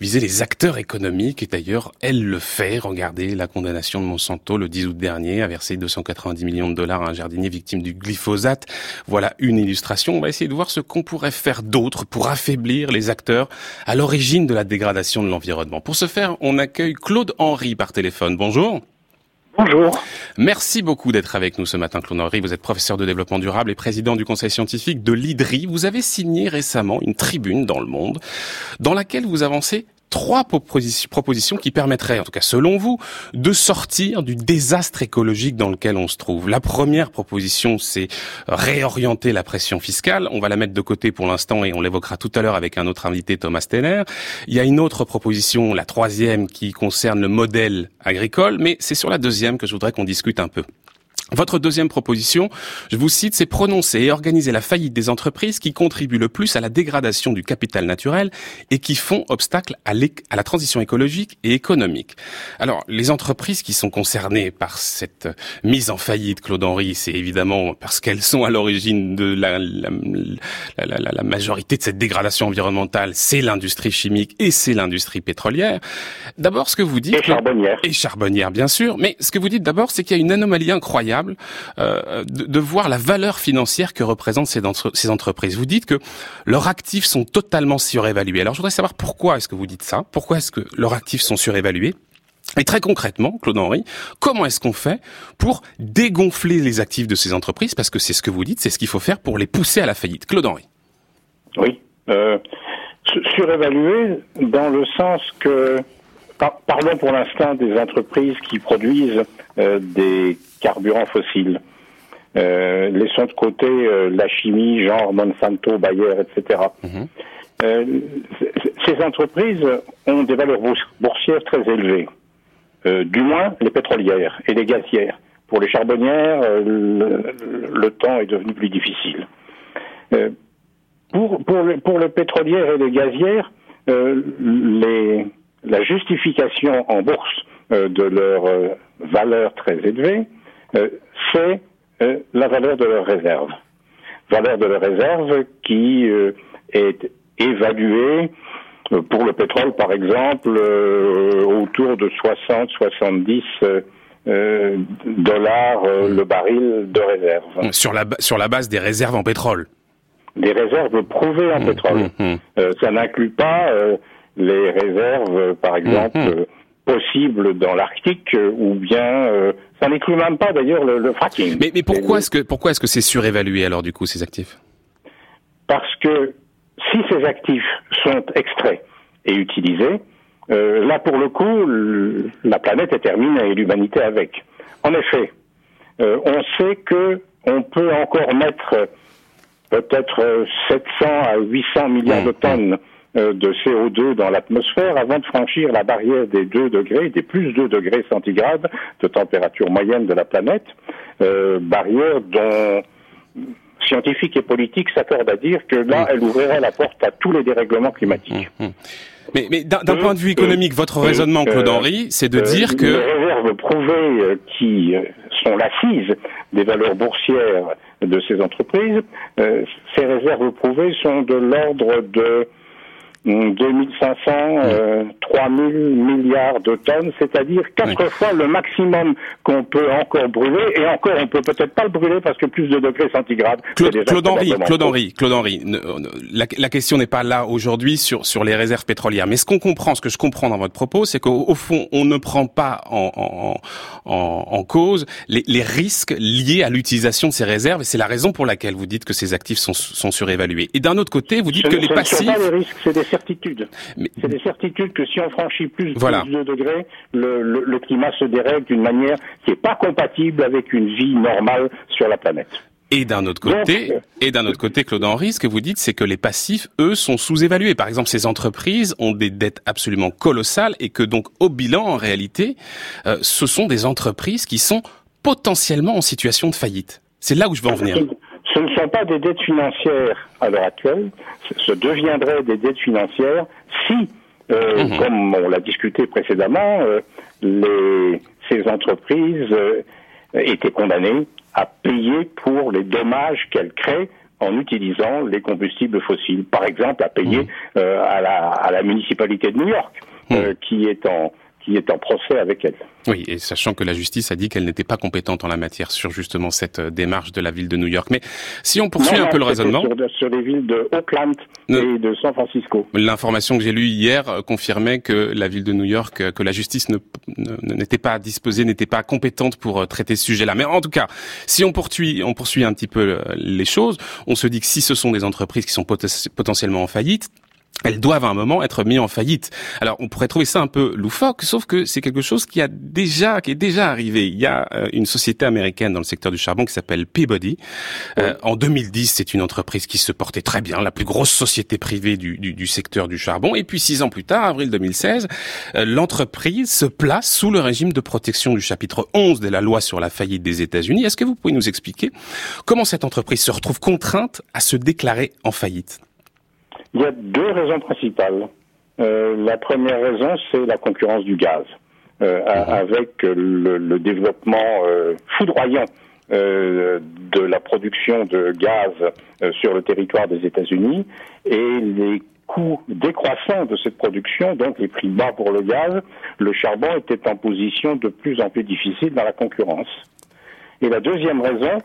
viser les acteurs économiques. Et d'ailleurs, elle le fait. Regardez la condamnation de Monsanto le 10 août dernier, a versé 290 millions de dollars à un jardinier victime du glyphosate. Voilà une illustration. On va essayer de voir ce qu'on pourrait faire d'autre pour affaiblir les acteurs à l'origine de la dégradation de l'environnement. Pour ce faire, on accueille Claude Henry par téléphone. Bonjour. Bonjour. Merci beaucoup d'être avec nous ce matin, Claude Henry. Vous êtes professeur de développement durable et président du conseil scientifique de l'IDRI. Vous avez signé récemment une tribune dans le monde dans laquelle vous avancez trois propositions qui permettraient, en tout cas selon vous, de sortir du désastre écologique dans lequel on se trouve. La première proposition, c'est réorienter la pression fiscale. On va la mettre de côté pour l'instant et on l'évoquera tout à l'heure avec un autre invité, Thomas Steller. Il y a une autre proposition, la troisième, qui concerne le modèle agricole, mais c'est sur la deuxième que je voudrais qu'on discute un peu. Votre deuxième proposition, je vous cite, c'est prononcer et organiser la faillite des entreprises qui contribuent le plus à la dégradation du capital naturel et qui font obstacle à, la transition écologique et économique. Alors, les entreprises qui sont concernées par cette mise en faillite, Claude Henry, c'est évidemment parce qu'elles sont à l'origine de la, la, majorité de cette dégradation environnementale, c'est l'industrie chimique et c'est l'industrie pétrolière. D'abord, ce que vous dites... Et charbonnière. Et charbonnière, bien sûr. Mais ce que vous dites d'abord, c'est qu'il y a une anomalie incroyable euh, de, voir la valeur financière que représentent ces, entreprises. Vous dites que leurs actifs sont totalement surévalués. Alors je voudrais savoir pourquoi est-ce que vous dites ça? Pourquoi est-ce que leurs actifs sont surévalués? Et très concrètement, Claude Henry, comment est-ce qu'on fait pour dégonfler les actifs de ces entreprises? Parce que c'est ce que vous dites, c'est ce qu'il faut faire pour les pousser à la faillite. Claude Henry. Oui. Euh, dans le sens que Parlons pour l'instant des entreprises qui produisent euh, des carburants fossiles. Euh, laissons de côté euh, la chimie, genre Monsanto, Bayer, etc. Mhm. ces entreprises ont des valeurs boursières très élevées, du moins les pétrolières et les gazières. Pour les charbonnières, le, temps est devenu plus difficile. pour, pour, pour les pétrolières et les gazières, les la justification en bourse euh, de leur euh, valeur très élevée, euh, c'est la valeur de leurs réserves. Valeur de leurs réserves qui est évaluée pour le pétrole, par exemple, autour de 60-70 dollars le baril de réserve. Sur la, sur la base des réserves en pétrole Des réserves prouvées en mmh, pétrole. Mmh, mmh. ça n'inclut pas les réserves, par exemple, mhm. possibles dans l'Arctique, ou bien euh, ça n'inclut même pas d'ailleurs le, fracking. Mais, mais pourquoi est-ce que pourquoi est-ce que c'est surévalué alors du coup ces actifs? Parce que si ces actifs sont extraits et utilisés, euh, là pour le coup, la planète est terminée et l'humanité avec. En effet, euh, on sait que on peut encore mettre peut-être 700 à 800 milliards de mhm. tonnes euh, de CO2 dans l'atmosphère avant de franchir la barrière des 2 degrés, des plus 2 degrés centigrades de température moyenne de la planète, euh, barrière dont scientifiques et politiques s'accordent à dire que là, elle ouvrirait la porte à tous les dérèglements climatiques. Mmh, mmh. Mais, mais d'un point de vue économique, votre raisonnement, Claude Henry, c'est de dire que... Les réserves prouvées qui sont l'assise des valeurs boursières de ces entreprises, ces réserves prouvées sont de l'ordre de 2500, euh, 3000 milliards de tonnes, c'est-à-dire quatre fois le maximum qu'on peut encore brûler, et encore on peut peut-être pas le brûler parce que plus de degrés centigrades. Claude, Claude Henry, Claude Henry, Claude Henry, la, la, question n'est pas là aujourd'hui sur sur les réserves pétrolières, mais ce qu'on comprend, ce que je comprends dans votre propos, c'est qu'au fond on ne prend pas en en, en, en cause les, les risques liés à l'utilisation de ces réserves, et c'est la raison pour laquelle vous dites que ces actifs sont, sont surévalués. Et d'un autre côté, vous dites que les passifs certitudes. C'est des certitudes que si on franchit plus de 2 degrés, le, climat se dérègle d'une manière qui n'est pas compatible avec une vie normale sur la planète. Et d'un autre côté, euh, et d'un autre côté, Claude Henry, ce que vous dites, c'est que les passifs, eux, sont sous-évalués. Par exemple, ces entreprises ont des dettes absolument colossales et que donc, au bilan, en réalité, euh, ce sont des entreprises qui sont potentiellement en situation de faillite. C'est là où je veux en venir ce ne sont pas des dettes financières à l'heure actuelle, ce deviendraient des dettes financières si, euh, mhm. comme on l'a discuté précédemment, euh, les, ces entreprises euh, étaient condamnées à payer pour les dommages qu'elles créent en utilisant les combustibles fossiles. Par exemple, à payer mmh. à, la, à, la, municipalité de New York, mmh. qui est en qui est en procès avec elle. Oui, et sachant que la justice a dit qu'elle n'était pas compétente en la matière sur justement cette euh, démarche de la ville de New York. Mais si on poursuit un peu le raisonnement... Sur, sur, les villes de Oakland et de San Francisco. L'information que j'ai lue hier euh, confirmait que la ville de New York, euh, que la justice n'était pas disposée, n'était pas compétente pour traiter ce sujet-là. Mais en tout cas, si on poursuit, on poursuit un petit peu les choses, on se dit que si ce sont des entreprises qui sont potentiellement en faillite, elles doivent à un moment être mises en faillite. Alors on pourrait trouver ça un peu loufoque, sauf que c'est quelque chose qui a déjà, qui est déjà arrivé. Il y a euh, une société américaine dans le secteur du charbon qui s'appelle Peabody. Euh, en 2010, c'est une entreprise qui se portait très bien, la plus grosse société privée du, du, du secteur du charbon. Et puis six ans plus tard, avril 2016, euh, l'entreprise se place sous le régime de protection du chapitre 11 de la loi sur la faillite des États-Unis. Est-ce que vous pouvez nous expliquer comment cette entreprise se retrouve contrainte à se déclarer en faillite? Il y a deux raisons principales. Euh, la première raison, c'est la concurrence du gaz, euh, mhm. avec le, le développement euh, foudroyant de la production de gaz sur le territoire des États-Unis et les coûts décroissants de cette production, donc les prix bas pour le gaz, le charbon était en position de plus en plus difficile dans la concurrence. Et la deuxième raison,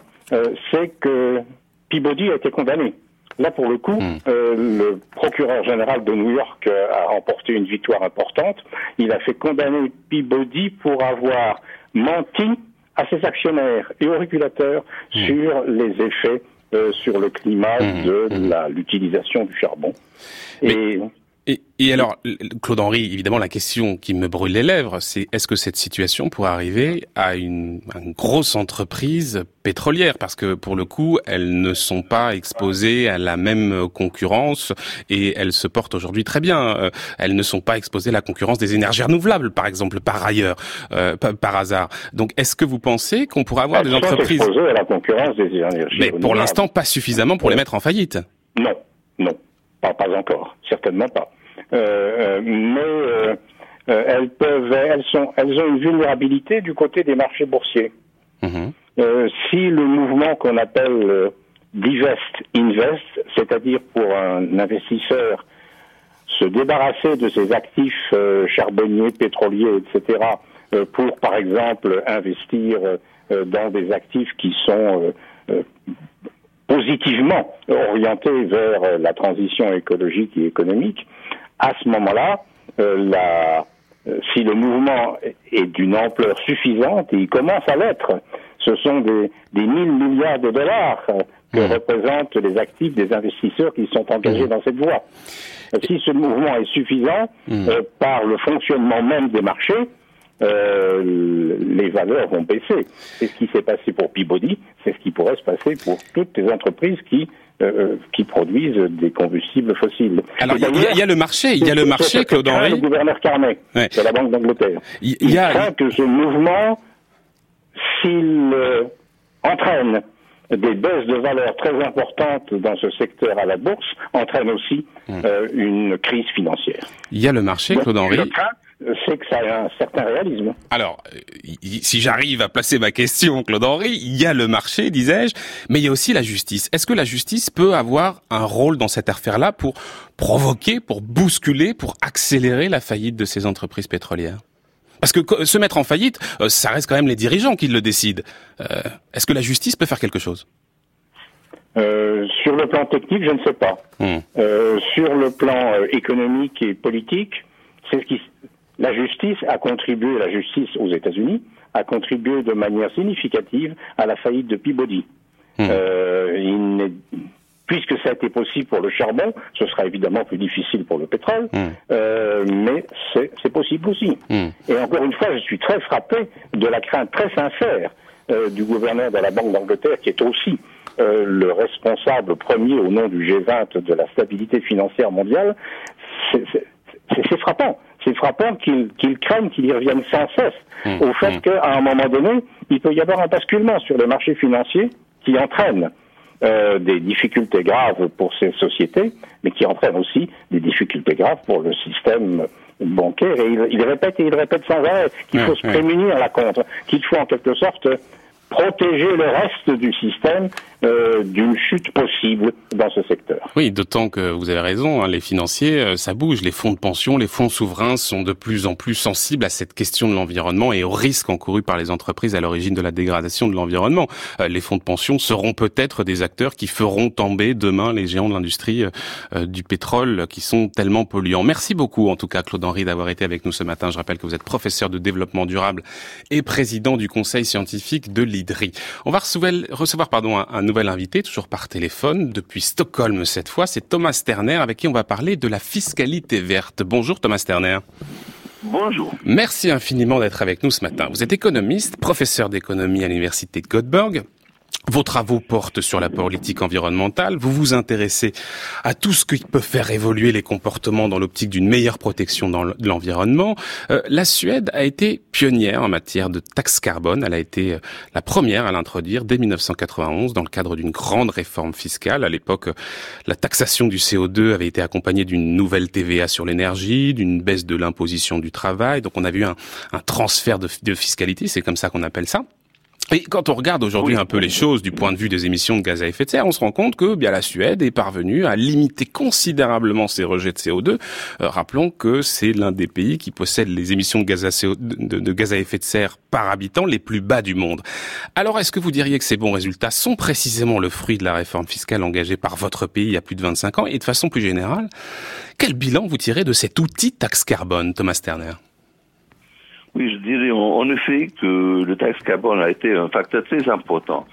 c'est que Peabody a été condamné. Là, pour le coup, hmm. euh, le procureur général de New York euh, a remporté une victoire importante. Il a fait condamner Peabody pour avoir menti à ses actionnaires et aux régulateurs hmm. sur les effets euh, sur le climat hmm. de l'utilisation du charbon. Et et, alors, Claude Henry, évidemment, la question qui me brûle les lèvres, c'est est-ce que cette situation pourrait arriver à une, grosse entreprise pétrolière? Parce que pour le coup, elles ne sont pas exposées à la même concurrence et elles se portent aujourd'hui très bien. Euh, elles ne sont pas exposées à la concurrence des énergies renouvelables, par exemple, par ailleurs, euh, par, hasard. Donc, est-ce que vous pensez qu'on pourrait avoir des entreprises à la concurrence des énergies Mais pour l'instant, pas suffisamment pour les mettre en faillite. Non, non, pas, pas encore, certainement pas. Euh, euh, mais euh, elles peuvent, elles sont, elles ont une vulnérabilité du côté des marchés boursiers. Mhm. si le mouvement qu'on appelle divest invest, c'est-à-dire pour un investisseur se débarrasser de ses actifs charbonniers, pétroliers, etc., pour par exemple investir dans des actifs qui sont positivement orientés vers la transition écologique et économique, à ce moment-là, euh, euh, si le mouvement est d'une ampleur suffisante, et il commence à l'être, ce sont des, des 1000 milliards de dollars que mmh. représentent les actifs des investisseurs qui sont engagés mmh. dans cette voie. Si ce mouvement est suffisant, mmh. euh, par le fonctionnement même des marchés, les valeurs vont baisser. C'est ce qui s'est passé pour Peabody, c'est ce qui pourrait se passer pour toutes les entreprises qui euh, euh, qui produisent des combustibles fossiles. Alors il y, a le marché, il y a le marché, Claude Henry. Le gouverneur Carnet de la Banque d'Angleterre. Il, y a... craint que ce mouvement, s'il euh, entraîne des baisses de valeur très importantes dans ce secteur à la bourse, entraîne aussi hum. une crise financière. Il y a le marché, Claude Henry c'est que ça a un certain réalisme. Alors, si j'arrive à placer ma question, Claude Henry, il y a le marché, disais-je, mais il y a aussi la justice. Est-ce que la justice peut avoir un rôle dans cette affaire-là pour provoquer, pour bousculer, pour accélérer la faillite de ces entreprises pétrolières? Parce que se mettre en faillite, euh, ça reste quand même les dirigeants qui le décident. Euh, est-ce que la justice peut faire quelque chose? Euh, sur le plan technique, je ne sais pas. Hmm. sur le plan économique et politique, c'est ce qui la justice a contribué, la justice aux États-Unis a contribué de manière significative à la faillite de Peabody. Hmm. Euh, puisque ça a été possible pour le charbon, ce sera évidemment plus difficile pour le pétrole, hmm. euh, mais c'est possible aussi. Hmm. Et encore une fois, je suis très frappé de la crainte très sincère euh, du gouverneur de la Banque d'Angleterre, qui est aussi le responsable premier au nom du G20 de la stabilité financière mondiale. C'est frappant c'est frappant qu'ils craignent qu'il y revienne sans cesse mmh, au fait mmh. qu'à un moment donné, il peut y avoir un basculement sur les marchés financiers qui entraîne euh, des difficultés graves pour ces sociétés, mais qui entraîne aussi des difficultés graves pour le système bancaire. Et il, répète et il répète sans arrêt qu'il faut se prémunir à la contre, qu'il faut en quelque sorte protéger le reste du système euh, d'une chute possible dans ce secteur. Oui, d'autant que vous avez raison, hein, les financiers, euh, ça bouge. Les fonds de pension, les fonds souverains sont de plus en plus sensibles à cette question de l'environnement et aux risques encourus par les entreprises à l'origine de la dégradation de l'environnement. Euh, les fonds de pension seront peut-être des acteurs qui feront tomber demain les géants de l'industrie du pétrole qui sont tellement polluants. Merci beaucoup, en tout cas, Claude Henry, d'avoir été avec nous ce matin. Je rappelle que vous êtes professeur de développement durable et président du conseil scientifique de On va recevoir, recevoir pardon, un nouvel invité, toujours par téléphone, depuis Stockholm cette fois. C'est Thomas Sterner avec qui on va parler de la fiscalité verte. Bonjour Thomas Sterner. Bonjour. Merci infiniment d'être avec nous ce matin. Vous êtes économiste, professeur d'économie à l'université de Göteborg. Vos travaux portent sur la politique environnementale. Vous vous intéressez à tout ce qui peut faire évoluer les comportements dans l'optique d'une meilleure protection de l'environnement. Euh, la Suède a été pionnière en matière de taxe carbone. Elle a été euh, la première à l'introduire dès 1991 dans le cadre d'une grande réforme fiscale. À l'époque, la taxation du CO2 avait été accompagnée d'une nouvelle TVA sur l'énergie, d'une baisse de l'imposition du travail. Donc on a vu un, transfert de fiscalité, c'est comme ça qu'on appelle ça. Et quand on regarde aujourd'hui un peu les choses du point de vue des émissions de gaz à effet de serre, on se rend compte que bien la Suède est parvenue à limiter considérablement ses rejets de CO2. Euh, rappelons que c'est l'un des pays qui possède les émissions de gaz, à de gaz à effet de serre par habitant les plus bas du monde. Alors est-ce que vous diriez que ces bons résultats sont précisément le fruit de la réforme fiscale engagée par votre pays il y a plus de 25 ans? Et de façon plus générale, quel bilan vous tirez de cet outil taxe carbone, Thomas Sterner? Oui, je dirais en, effet que le taxe carbone a été un facteur très important.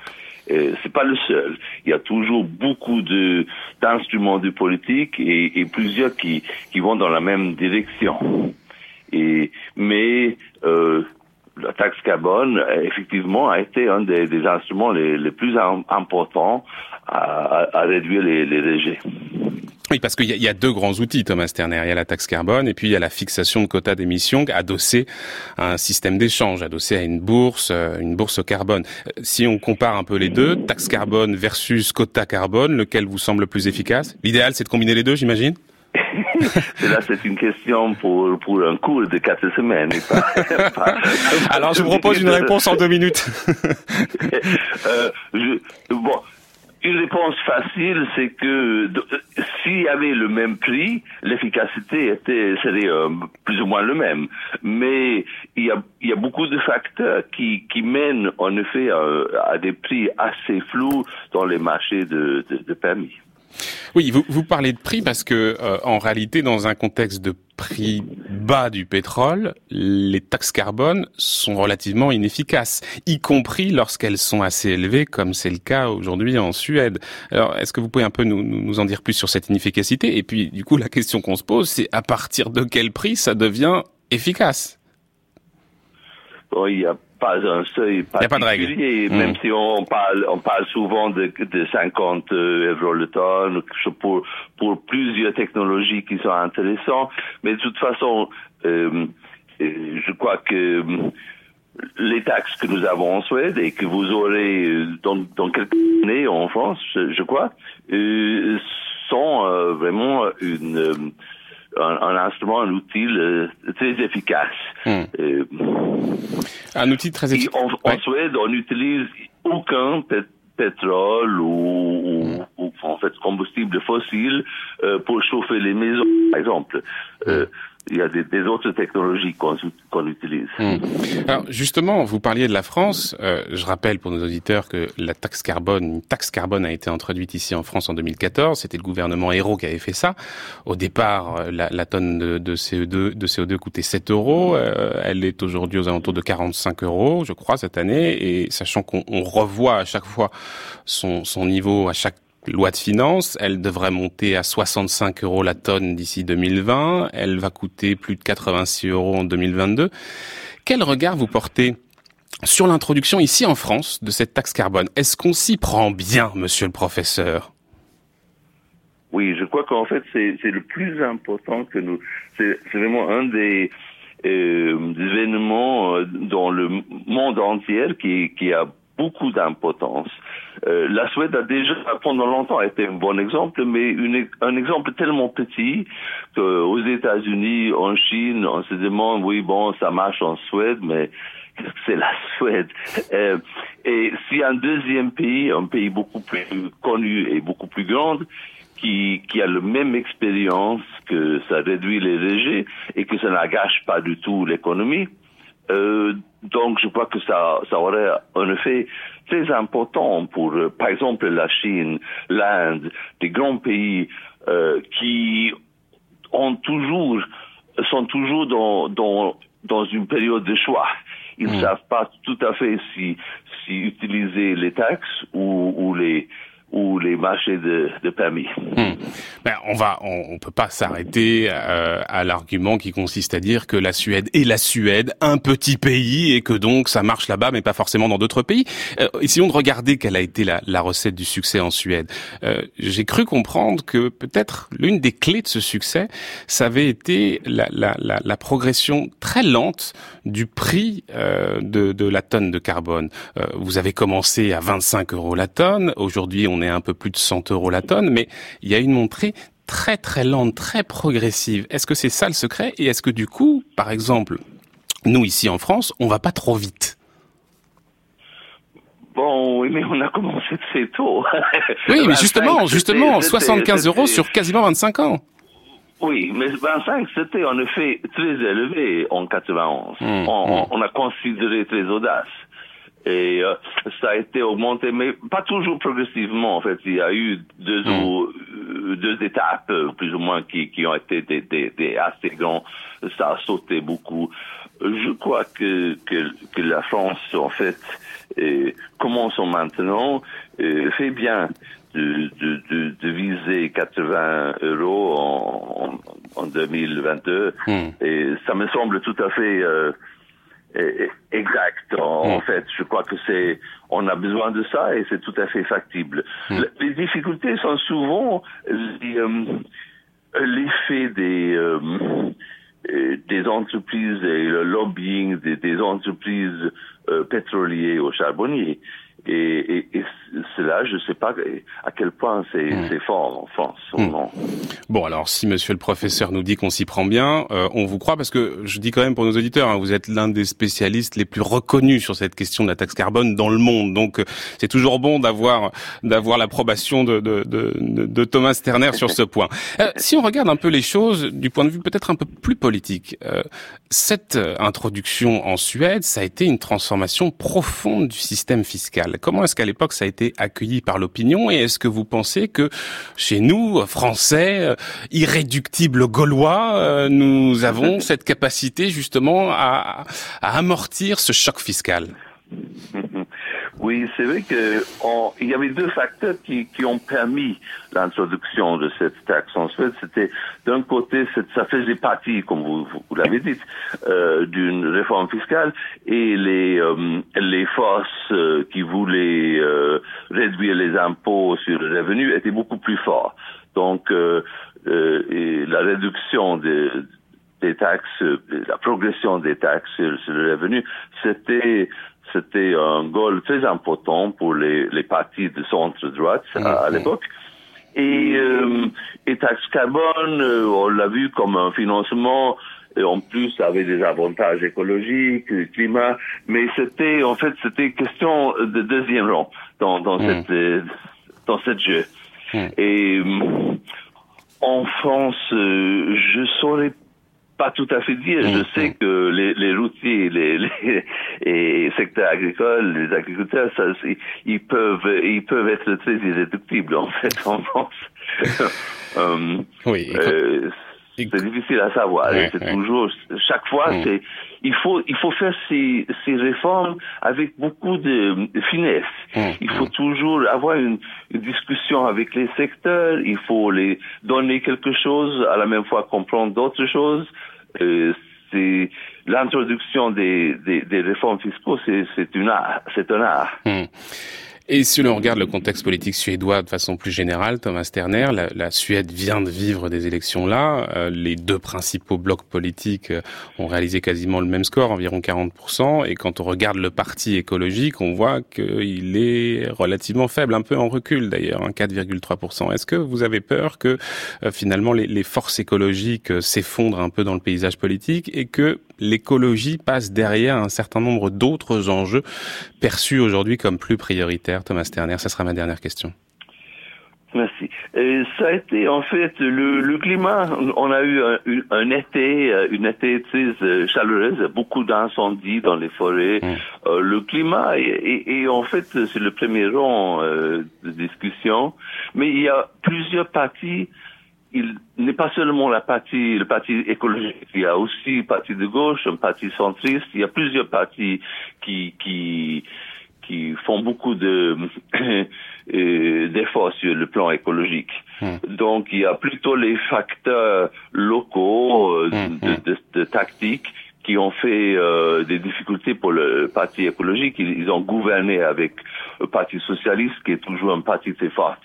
Et c'est pas le seul. Il y a toujours beaucoup de d'instruments de politique et, plusieurs qui qui vont dans la même direction. Et mais euh, la taxe carbone, effectivement, a été un des, instruments les, les, plus importants à, à, réduire les, les rejets. Oui, parce qu'il y, y, a deux grands outils, Thomas Sterner. Il y a la taxe carbone et puis il y a la fixation de quotas d'émissions adossée à un système d'échange, adossé à une bourse, euh, une bourse carbone. Euh, si on compare un peu les deux, taxe carbone versus quota carbone, lequel vous semble le plus efficace? L'idéal, c'est de combiner les deux, j'imagine? Là, c'est une question pour, pour un cours de quatre semaines. Alors, je vous propose une réponse en deux minutes. euh, je, bon, une réponse facile, c'est que s'il y avait le même prix, l'efficacité était serait euh, plus ou moins le même. Mais il y a, il y a beaucoup de facteurs qui, qui mènent en effet à, à des prix assez flous dans les marchés de, de, de permis. Oui, vous, vous parlez de prix parce que euh, en réalité, dans un contexte de prix bas du pétrole, les taxes carbone sont relativement inefficaces, y compris lorsqu'elles sont assez élevées, comme c'est le cas aujourd'hui en Suède. Alors, est-ce que vous pouvez un peu nous, nous en dire plus sur cette inefficacité? Et puis, du coup, la question qu'on se pose, c'est à partir de quel prix ça devient efficace? Bon, Il y a pas un seuil particulier, pas même mmh. si on parle, on parle souvent de, de 50 euh, euros le tonne pour, pour plusieurs technologies qui sont intéressantes. Mais de toute façon, euh, euh je crois que les taxes que nous avons en Suède et que vous aurez dans, dans quelques années en France, je, je crois, euh, sont vraiment une un, un, instrument, un outil euh, très efficace. Hmm. Euh, un outil très efficace. En, Suède, on n'utilise aucun pétrole ou, hmm. ou, en fait combustible fossile euh, pour chauffer les maisons, par exemple. Euh, il y a des, autres technologies qu'on utilise. Hmm. Alors justement, vous parliez de la France. Euh, je rappelle pour nos auditeurs que la taxe carbone, une taxe carbone a été introduite ici en France en 2014. C'était le gouvernement Hérault qui avait fait ça. Au départ, euh, la, la tonne de, de, CO2, de CO2 coûtait 7 euros. Euh, elle est aujourd'hui aux alentours de 45 euros, je crois, cette année. Et sachant qu'on revoit à chaque fois son, son niveau à chaque loi de finances, elle devrait monter à 65 euros la tonne d'ici 2020. Elle va coûter plus de 86 euros en 2022. Quel regard vous portez sur l'introduction ici en France de cette taxe carbone? Est-ce qu'on s'y prend bien, monsieur le professeur? Oui, je crois qu'en fait, c'est le plus important que nous... C'est vraiment un des, euh, événements euh, dans le monde entier qui, qui a beaucoup d'importance. Euh, la Suède a déjà pendant longtemps été un bon exemple, mais une, un exemple tellement petit qu'aux États-Unis, en Chine, on se demande oui bon ça marche en Suède, mais c'est la Suède. Euh, et si un deuxième pays, un pays beaucoup plus connu et beaucoup plus grand, qui, qui a la même expérience, que ça réduit les rejets et que ça n'agache pas du tout l'économie, euh, donc je crois que ça, ça aurait un effet très important pour, euh, par exemple, la Chine, l'Inde, des grands pays euh, qui ont toujours, sont toujours dans, dans, dans une période de choix. Ils ne mm. savent pas tout à fait si, si utiliser les taxes ou, ou les, ou les marchés de, de permis. Hmm. Ben, on va, on, on peut pas s'arrêter euh, à l'argument qui consiste à dire que la Suède est la Suède, un petit pays, et que donc ça marche là-bas, mais pas forcément dans d'autres pays. Euh, essayons de regarder quelle a été la, la recette du succès en Suède. Euh, J'ai cru comprendre que peut-être l'une des clés de ce succès, ça avait été la, la, la, progression très lente du prix euh, de, de, la tonne de carbone. Euh, vous avez commencé à 25 euros la tonne. Aujourd'hui, on est un peu plus de 100 euros la tonne, mais il y a une montée très très lente, très progressive. Est-ce que c'est ça le secret? Et est-ce que du coup, par exemple, nous ici en France, on va pas trop vite? Bon, oui, mais on a commencé très tôt. oui, mais justement, justement, 75 euros sur quasiment 25 ans. Oui, mais 25, c'était en effet très élevé en 91. Mmh, on, mmh. on, a considéré très audace et euh, ça a été augmenté, mais pas toujours progressivement. En fait, il y a eu deux, mm. ou, euh, deux étapes euh, plus ou moins qui, qui ont été des, des, des assez grands. Ça a sauté beaucoup. Je crois que, que, que la France, en fait, euh, commençons maintenant, euh, fait bien de, de, de, de, viser 80 euros en, en, en 2022. Mm. Et ça me semble tout à fait euh, exact. En, mm. fait, je crois que c'est, on a besoin de ça et c'est tout à fait factible. Mm. Les difficultés sont souvent euh, l'effet des euh, des entreprises et le lobbying des, des entreprises euh, pétrolières ou charbonniers. Et, et, et cela, je ne sais pas à quel point c'est mmh. fort en France. Mmh. Bon, alors si Monsieur le professeur nous dit qu'on s'y prend bien, euh, on vous croit parce que je dis quand même pour nos auditeurs, hein, vous êtes l'un des spécialistes les plus reconnus sur cette question de la taxe carbone dans le monde. Donc euh, c'est toujours bon d'avoir d'avoir l'approbation de, de, de, de, Thomas Sterner sur ce point. Euh, si on regarde un peu les choses du point de vue peut-être un peu plus politique, euh, cette introduction en Suède, ça a été une transformation profonde du système fiscal. Comment est-ce qu'à l'époque ça a été accueilli par l'opinion. Et est-ce que vous pensez que chez nous, Français, euh, irréductibles Gaulois, euh, nous avons cette capacité justement à, à amortir ce choc fiscal? Oui, c'est vrai qu'il y avait deux facteurs qui, qui ont permis l'introduction de cette taxe en. C'était d'un côté, ça faisait partie, comme vous, vous l'avez dit, euh, d'une réforme fiscale et les, euh, les forces euh, qui voulaient euh, réduire les impôts sur le revenu étaient beaucoup plus forts. Donc, euh, la réduction des, taxes, la progression des taxes sur le revenu, c'était c'était un goal très important pour les, les partis de centre-droite à, l'époque. Et, euh, et taxe carbone, euh, on l'a vu comme un financement et en plus avec des avantages écologiques, climat, mais c'était en fait c'était question de deuxième rang dans dans mhm. cette euh, dans cette jeu. Mhm. Et en France, je saurais pas tout à fait dire. Je mm, sais que les, les routiers, les, les et secteurs agricoles, les agriculteurs, ça, ils peuvent, ils peuvent être très irréductibles en fait en France. euh, oui. Euh, c'est difficile à savoir. c'est toujours chaque fois, mm. c'est il faut il faut faire ces, ces réformes avec beaucoup de finesse. Il faut toujours avoir une, une, discussion avec les secteurs. Il faut les donner quelque chose à la même fois comprendre d'autres choses. Euh, c'est l'introduction des, des, des, réformes fiscaux, c'est une art, c'est un art. Et si l'on regarde le contexte politique suédois de façon plus générale, Thomas Sterner, la, Suède vient de vivre des élections là. Euh, les deux principaux blocs politiques euh, ont réalisé quasiment le même score, environ 40%. Et quand on regarde le parti écologique, on voit qu'il est relativement faible, un peu en recul d'ailleurs, 4,3%. Est-ce que vous avez peur que euh, finalement les, les, forces écologiques s'effondrent un peu dans le paysage politique et que l'écologie passe derrière un certain nombre d'autres enjeux perçus aujourd'hui comme plus prioritaires. Thomas Sterner, ça sera ma dernière question. Merci. Et ça a été en fait le, le climat. On a eu un, un été, euh, une été très euh, chaleureuse, beaucoup d'incendies dans les forêts. Mm. Euh, le climat et, en fait c'est le premier rang euh, de discussion. Mais il y a plusieurs partis. Il n'est pas seulement la partie, le parti écologique. Il y a aussi le parti de gauche, un parti centriste. Il y a plusieurs partis qui qui qui font beaucoup de euh, d'efforts sur le plan écologique. Hmm. Donc il y a plutôt les facteurs locaux euh, hmm, de, hmm. de, de, tactique qui ont fait euh, des difficultés pour le parti écologique. Ils, ont gouverné avec le parti socialiste, qui est toujours un parti très fort.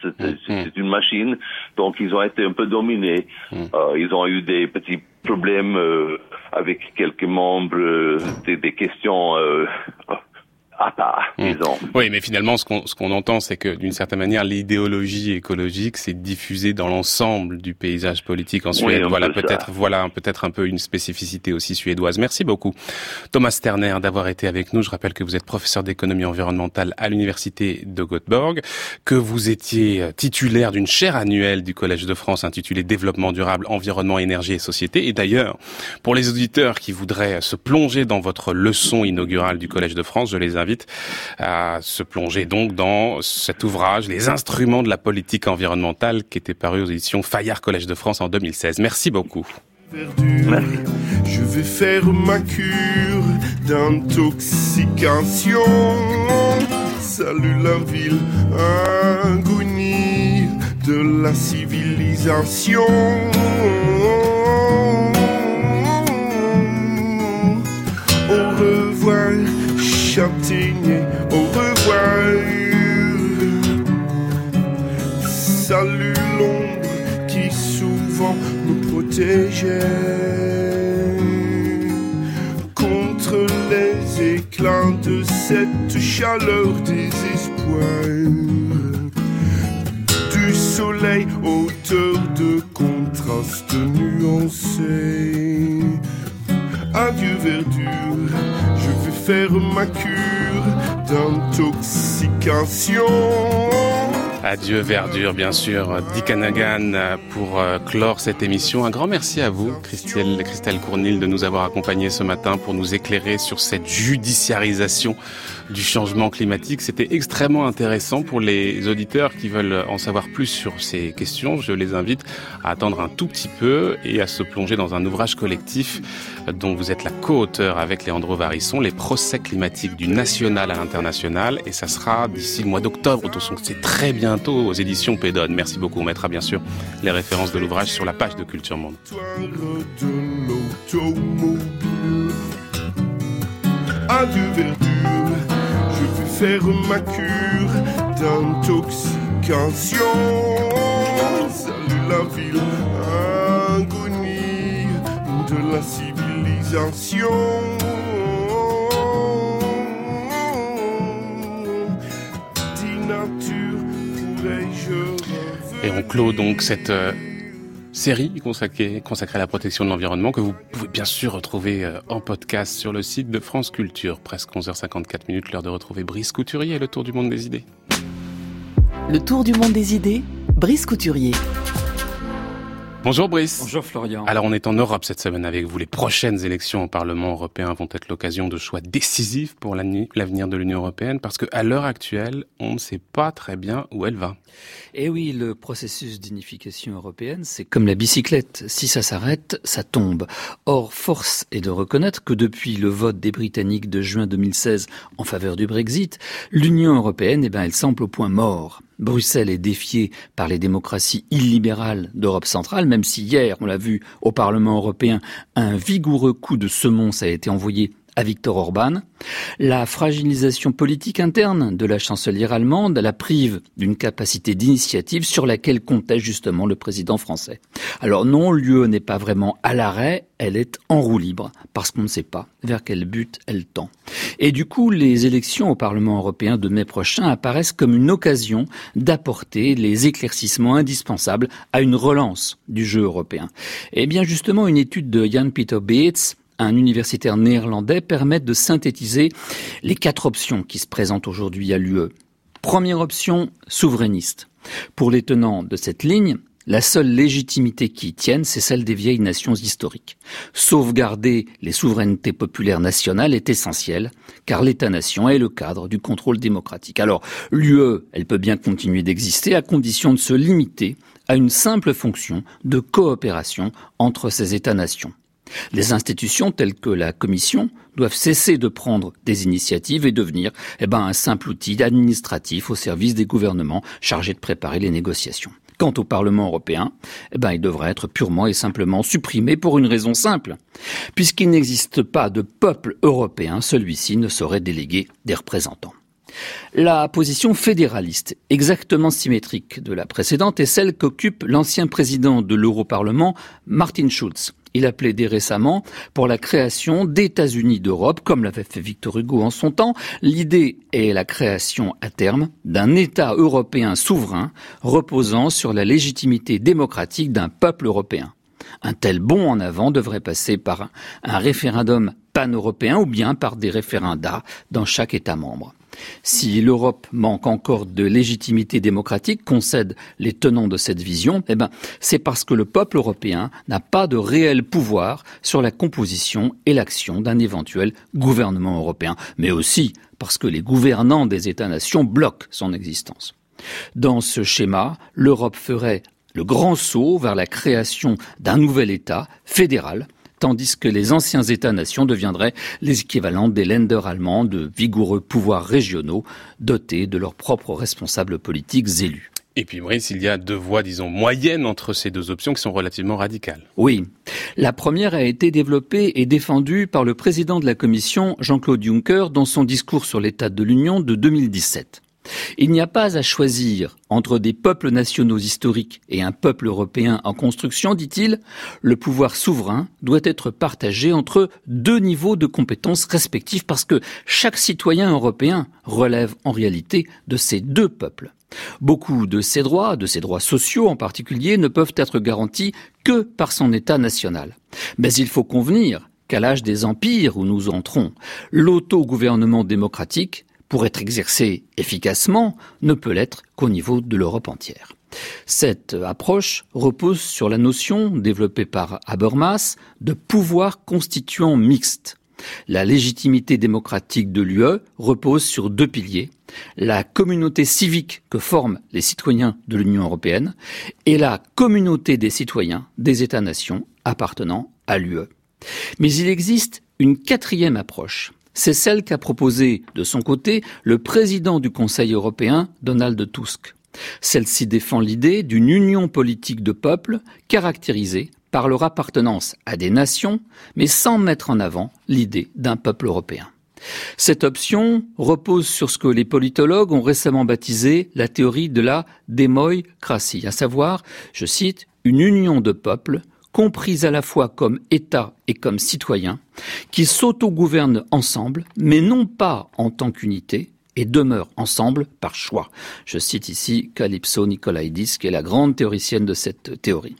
C'est une machine. Donc ils ont été un peu dominés. Euh, ils ont eu des petits problèmes euh, avec quelques membres, des, des questions à part, mmh. disons. Oui, mais finalement, ce qu'on ce qu'on entend, c'est que d'une certaine manière, l'idéologie écologique s'est diffusée dans l'ensemble du paysage politique en Suède. voilà, peut-être, voilà, peut-être un peu une spécificité aussi suédoise. Merci beaucoup, Thomas Sterner, d'avoir été avec nous. Je rappelle que vous êtes professeur d'économie environnementale à l'université de Göteborg, que vous étiez titulaire d'une chaire annuelle du Collège de France intitulée Développement durable, environnement, énergie et société. Et d'ailleurs, pour les auditeurs qui voudraient se plonger dans votre leçon inaugurale du Collège de France, je les invite à se plonger donc dans cet ouvrage, Les instruments de la politique environnementale, qui était paru aux éditions Fayard Collège de France en 2016. Merci beaucoup. Je vais faire ma cure d'intoxication. Salut la ville, de la civilisation. Au revoir. Salut l'ombre qui souvent nous protégeait contre les éclats de cette chaleur désespoir. Du soleil, hauteur de contraste nuancé. Adieu verdure Adieu verdure, bien sûr. Dick Hanagan pour euh, clore cette émission. Un grand merci à vous, Christelle, Christelle Cournil, de nous avoir accompagnés ce matin pour nous éclairer sur cette judiciarisation du changement climatique. C'était extrêmement intéressant pour les auditeurs qui veulent en savoir plus sur ces questions. Je les invite à attendre un tout petit peu et à se plonger dans un ouvrage collectif dont vous êtes la co-auteur avec Léandro Varisson, les procès climatiques du national à l'international. Et ça sera d'ici le mois d'octobre, c'est très bientôt aux éditions Pédone. Merci beaucoup. On mettra bien sûr les références de l'ouvrage sur la page de Culture Monde. Salut la ville, de la Et on clôt donc cette euh, série consacrée, consacrée à la protection de l'environnement que vous pouvez bien sûr retrouver euh, en podcast sur le site de France Culture. Presque 11h54 minutes, l'heure de retrouver Brice Couturier et le Tour du monde des idées. Le Tour du monde des idées, Brice Couturier. Bonjour Brice. Bonjour Florian. Alors on est en Europe cette semaine avec vous. Les prochaines élections au Parlement européen vont être l'occasion de choix décisifs pour l'avenir de l'Union européenne parce qu'à l'heure actuelle, on ne sait pas très bien où elle va. Eh oui, le processus d'unification européenne, c'est comme la bicyclette. Si ça s'arrête, ça tombe. Or, force est de reconnaître que depuis le vote des Britanniques de juin 2016 en faveur du Brexit, l'Union européenne, eh ben, elle semble au point mort. Bruxelles est défiée par les démocraties illibérales d'Europe centrale, même si hier, on l'a vu au Parlement européen, un vigoureux coup de semonce a été envoyé à Viktor Orban. La fragilisation politique interne de la chancelière allemande la prive d'une capacité d'initiative sur laquelle comptait justement le président français. Alors non, l'UE n'est pas vraiment à l'arrêt, elle est en roue libre, parce qu'on ne sait pas vers quel but elle tend. Et du coup, les élections au Parlement européen de mai prochain apparaissent comme une occasion d'apporter les éclaircissements indispensables à une relance du jeu européen. Et eh bien justement, une étude de Jan Peter Beetz un universitaire néerlandais, permettent de synthétiser les quatre options qui se présentent aujourd'hui à l'UE. Première option, souverainiste. Pour les tenants de cette ligne, la seule légitimité qui y tienne, c'est celle des vieilles nations historiques. Sauvegarder les souverainetés populaires nationales est essentiel, car l'État-nation est le cadre du contrôle démocratique. Alors, l'UE, elle peut bien continuer d'exister à condition de se limiter à une simple fonction de coopération entre ces États-nations. Les institutions telles que la Commission doivent cesser de prendre des initiatives et devenir eh ben, un simple outil administratif au service des gouvernements chargés de préparer les négociations. Quant au Parlement européen, eh ben, il devrait être purement et simplement supprimé pour une raison simple. Puisqu'il n'existe pas de peuple européen, celui-ci ne saurait déléguer des représentants. La position fédéraliste, exactement symétrique de la précédente, est celle qu'occupe l'ancien président de l'Europarlement, Martin Schulz. Il a plaidé récemment pour la création d'États-Unis d'Europe, comme l'avait fait Victor Hugo en son temps. L'idée est la création à terme d'un État européen souverain reposant sur la légitimité démocratique d'un peuple européen. Un tel bond en avant devrait passer par un référendum pan-européen ou bien par des référendats dans chaque État membre. Si l'Europe manque encore de légitimité démocratique, concèdent les tenants de cette vision, eh ben, c'est parce que le peuple européen n'a pas de réel pouvoir sur la composition et l'action d'un éventuel gouvernement européen, mais aussi parce que les gouvernants des États-nations bloquent son existence. Dans ce schéma, l'Europe ferait le grand saut vers la création d'un nouvel État fédéral tandis que les anciens États-nations deviendraient les équivalents des Länder allemands de vigoureux pouvoirs régionaux dotés de leurs propres responsables politiques élus. Et puis Brice, il y a deux voies, disons, moyennes entre ces deux options qui sont relativement radicales. Oui. La première a été développée et défendue par le président de la Commission, Jean-Claude Juncker, dans son discours sur l'état de l'Union de 2017. Il n'y a pas à choisir entre des peuples nationaux historiques et un peuple européen en construction, dit-il, le pouvoir souverain doit être partagé entre deux niveaux de compétences respectifs parce que chaque citoyen européen relève en réalité de ces deux peuples. Beaucoup de ces droits, de ces droits sociaux en particulier, ne peuvent être garantis que par son État national. Mais il faut convenir qu'à l'âge des empires où nous entrons, l'autogouvernement démocratique pour être exercé efficacement, ne peut l'être qu'au niveau de l'Europe entière. Cette approche repose sur la notion, développée par Habermas, de pouvoir constituant mixte. La légitimité démocratique de l'UE repose sur deux piliers, la communauté civique que forment les citoyens de l'Union européenne et la communauté des citoyens des États-nations appartenant à l'UE. Mais il existe une quatrième approche, c'est celle qu'a proposée de son côté le président du Conseil européen, Donald Tusk. Celle-ci défend l'idée d'une union politique de peuples caractérisée par leur appartenance à des nations, mais sans mettre en avant l'idée d'un peuple européen. Cette option repose sur ce que les politologues ont récemment baptisé la théorie de la démocratie, à savoir, je cite, une union de peuples compris à la fois comme État et comme citoyens, qui s'autogouvernent ensemble, mais non pas en tant qu'unité, et demeurent ensemble par choix. Je cite ici Calypso Nicolaïdis, qui est la grande théoricienne de cette théorie.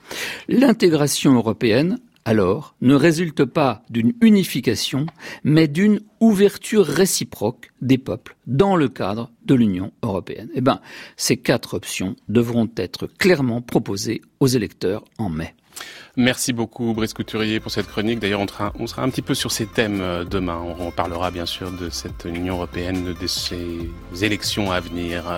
L'intégration européenne, alors, ne résulte pas d'une unification, mais d'une ouverture réciproque des peuples dans le cadre de l'Union européenne. Eh bien, ces quatre options devront être clairement proposées aux électeurs en mai. Merci beaucoup Brice Couturier pour cette chronique. D'ailleurs, on sera, un petit peu sur ces thèmes euh, demain. On, parlera bien sûr de cette Union européenne, de ces élections à venir.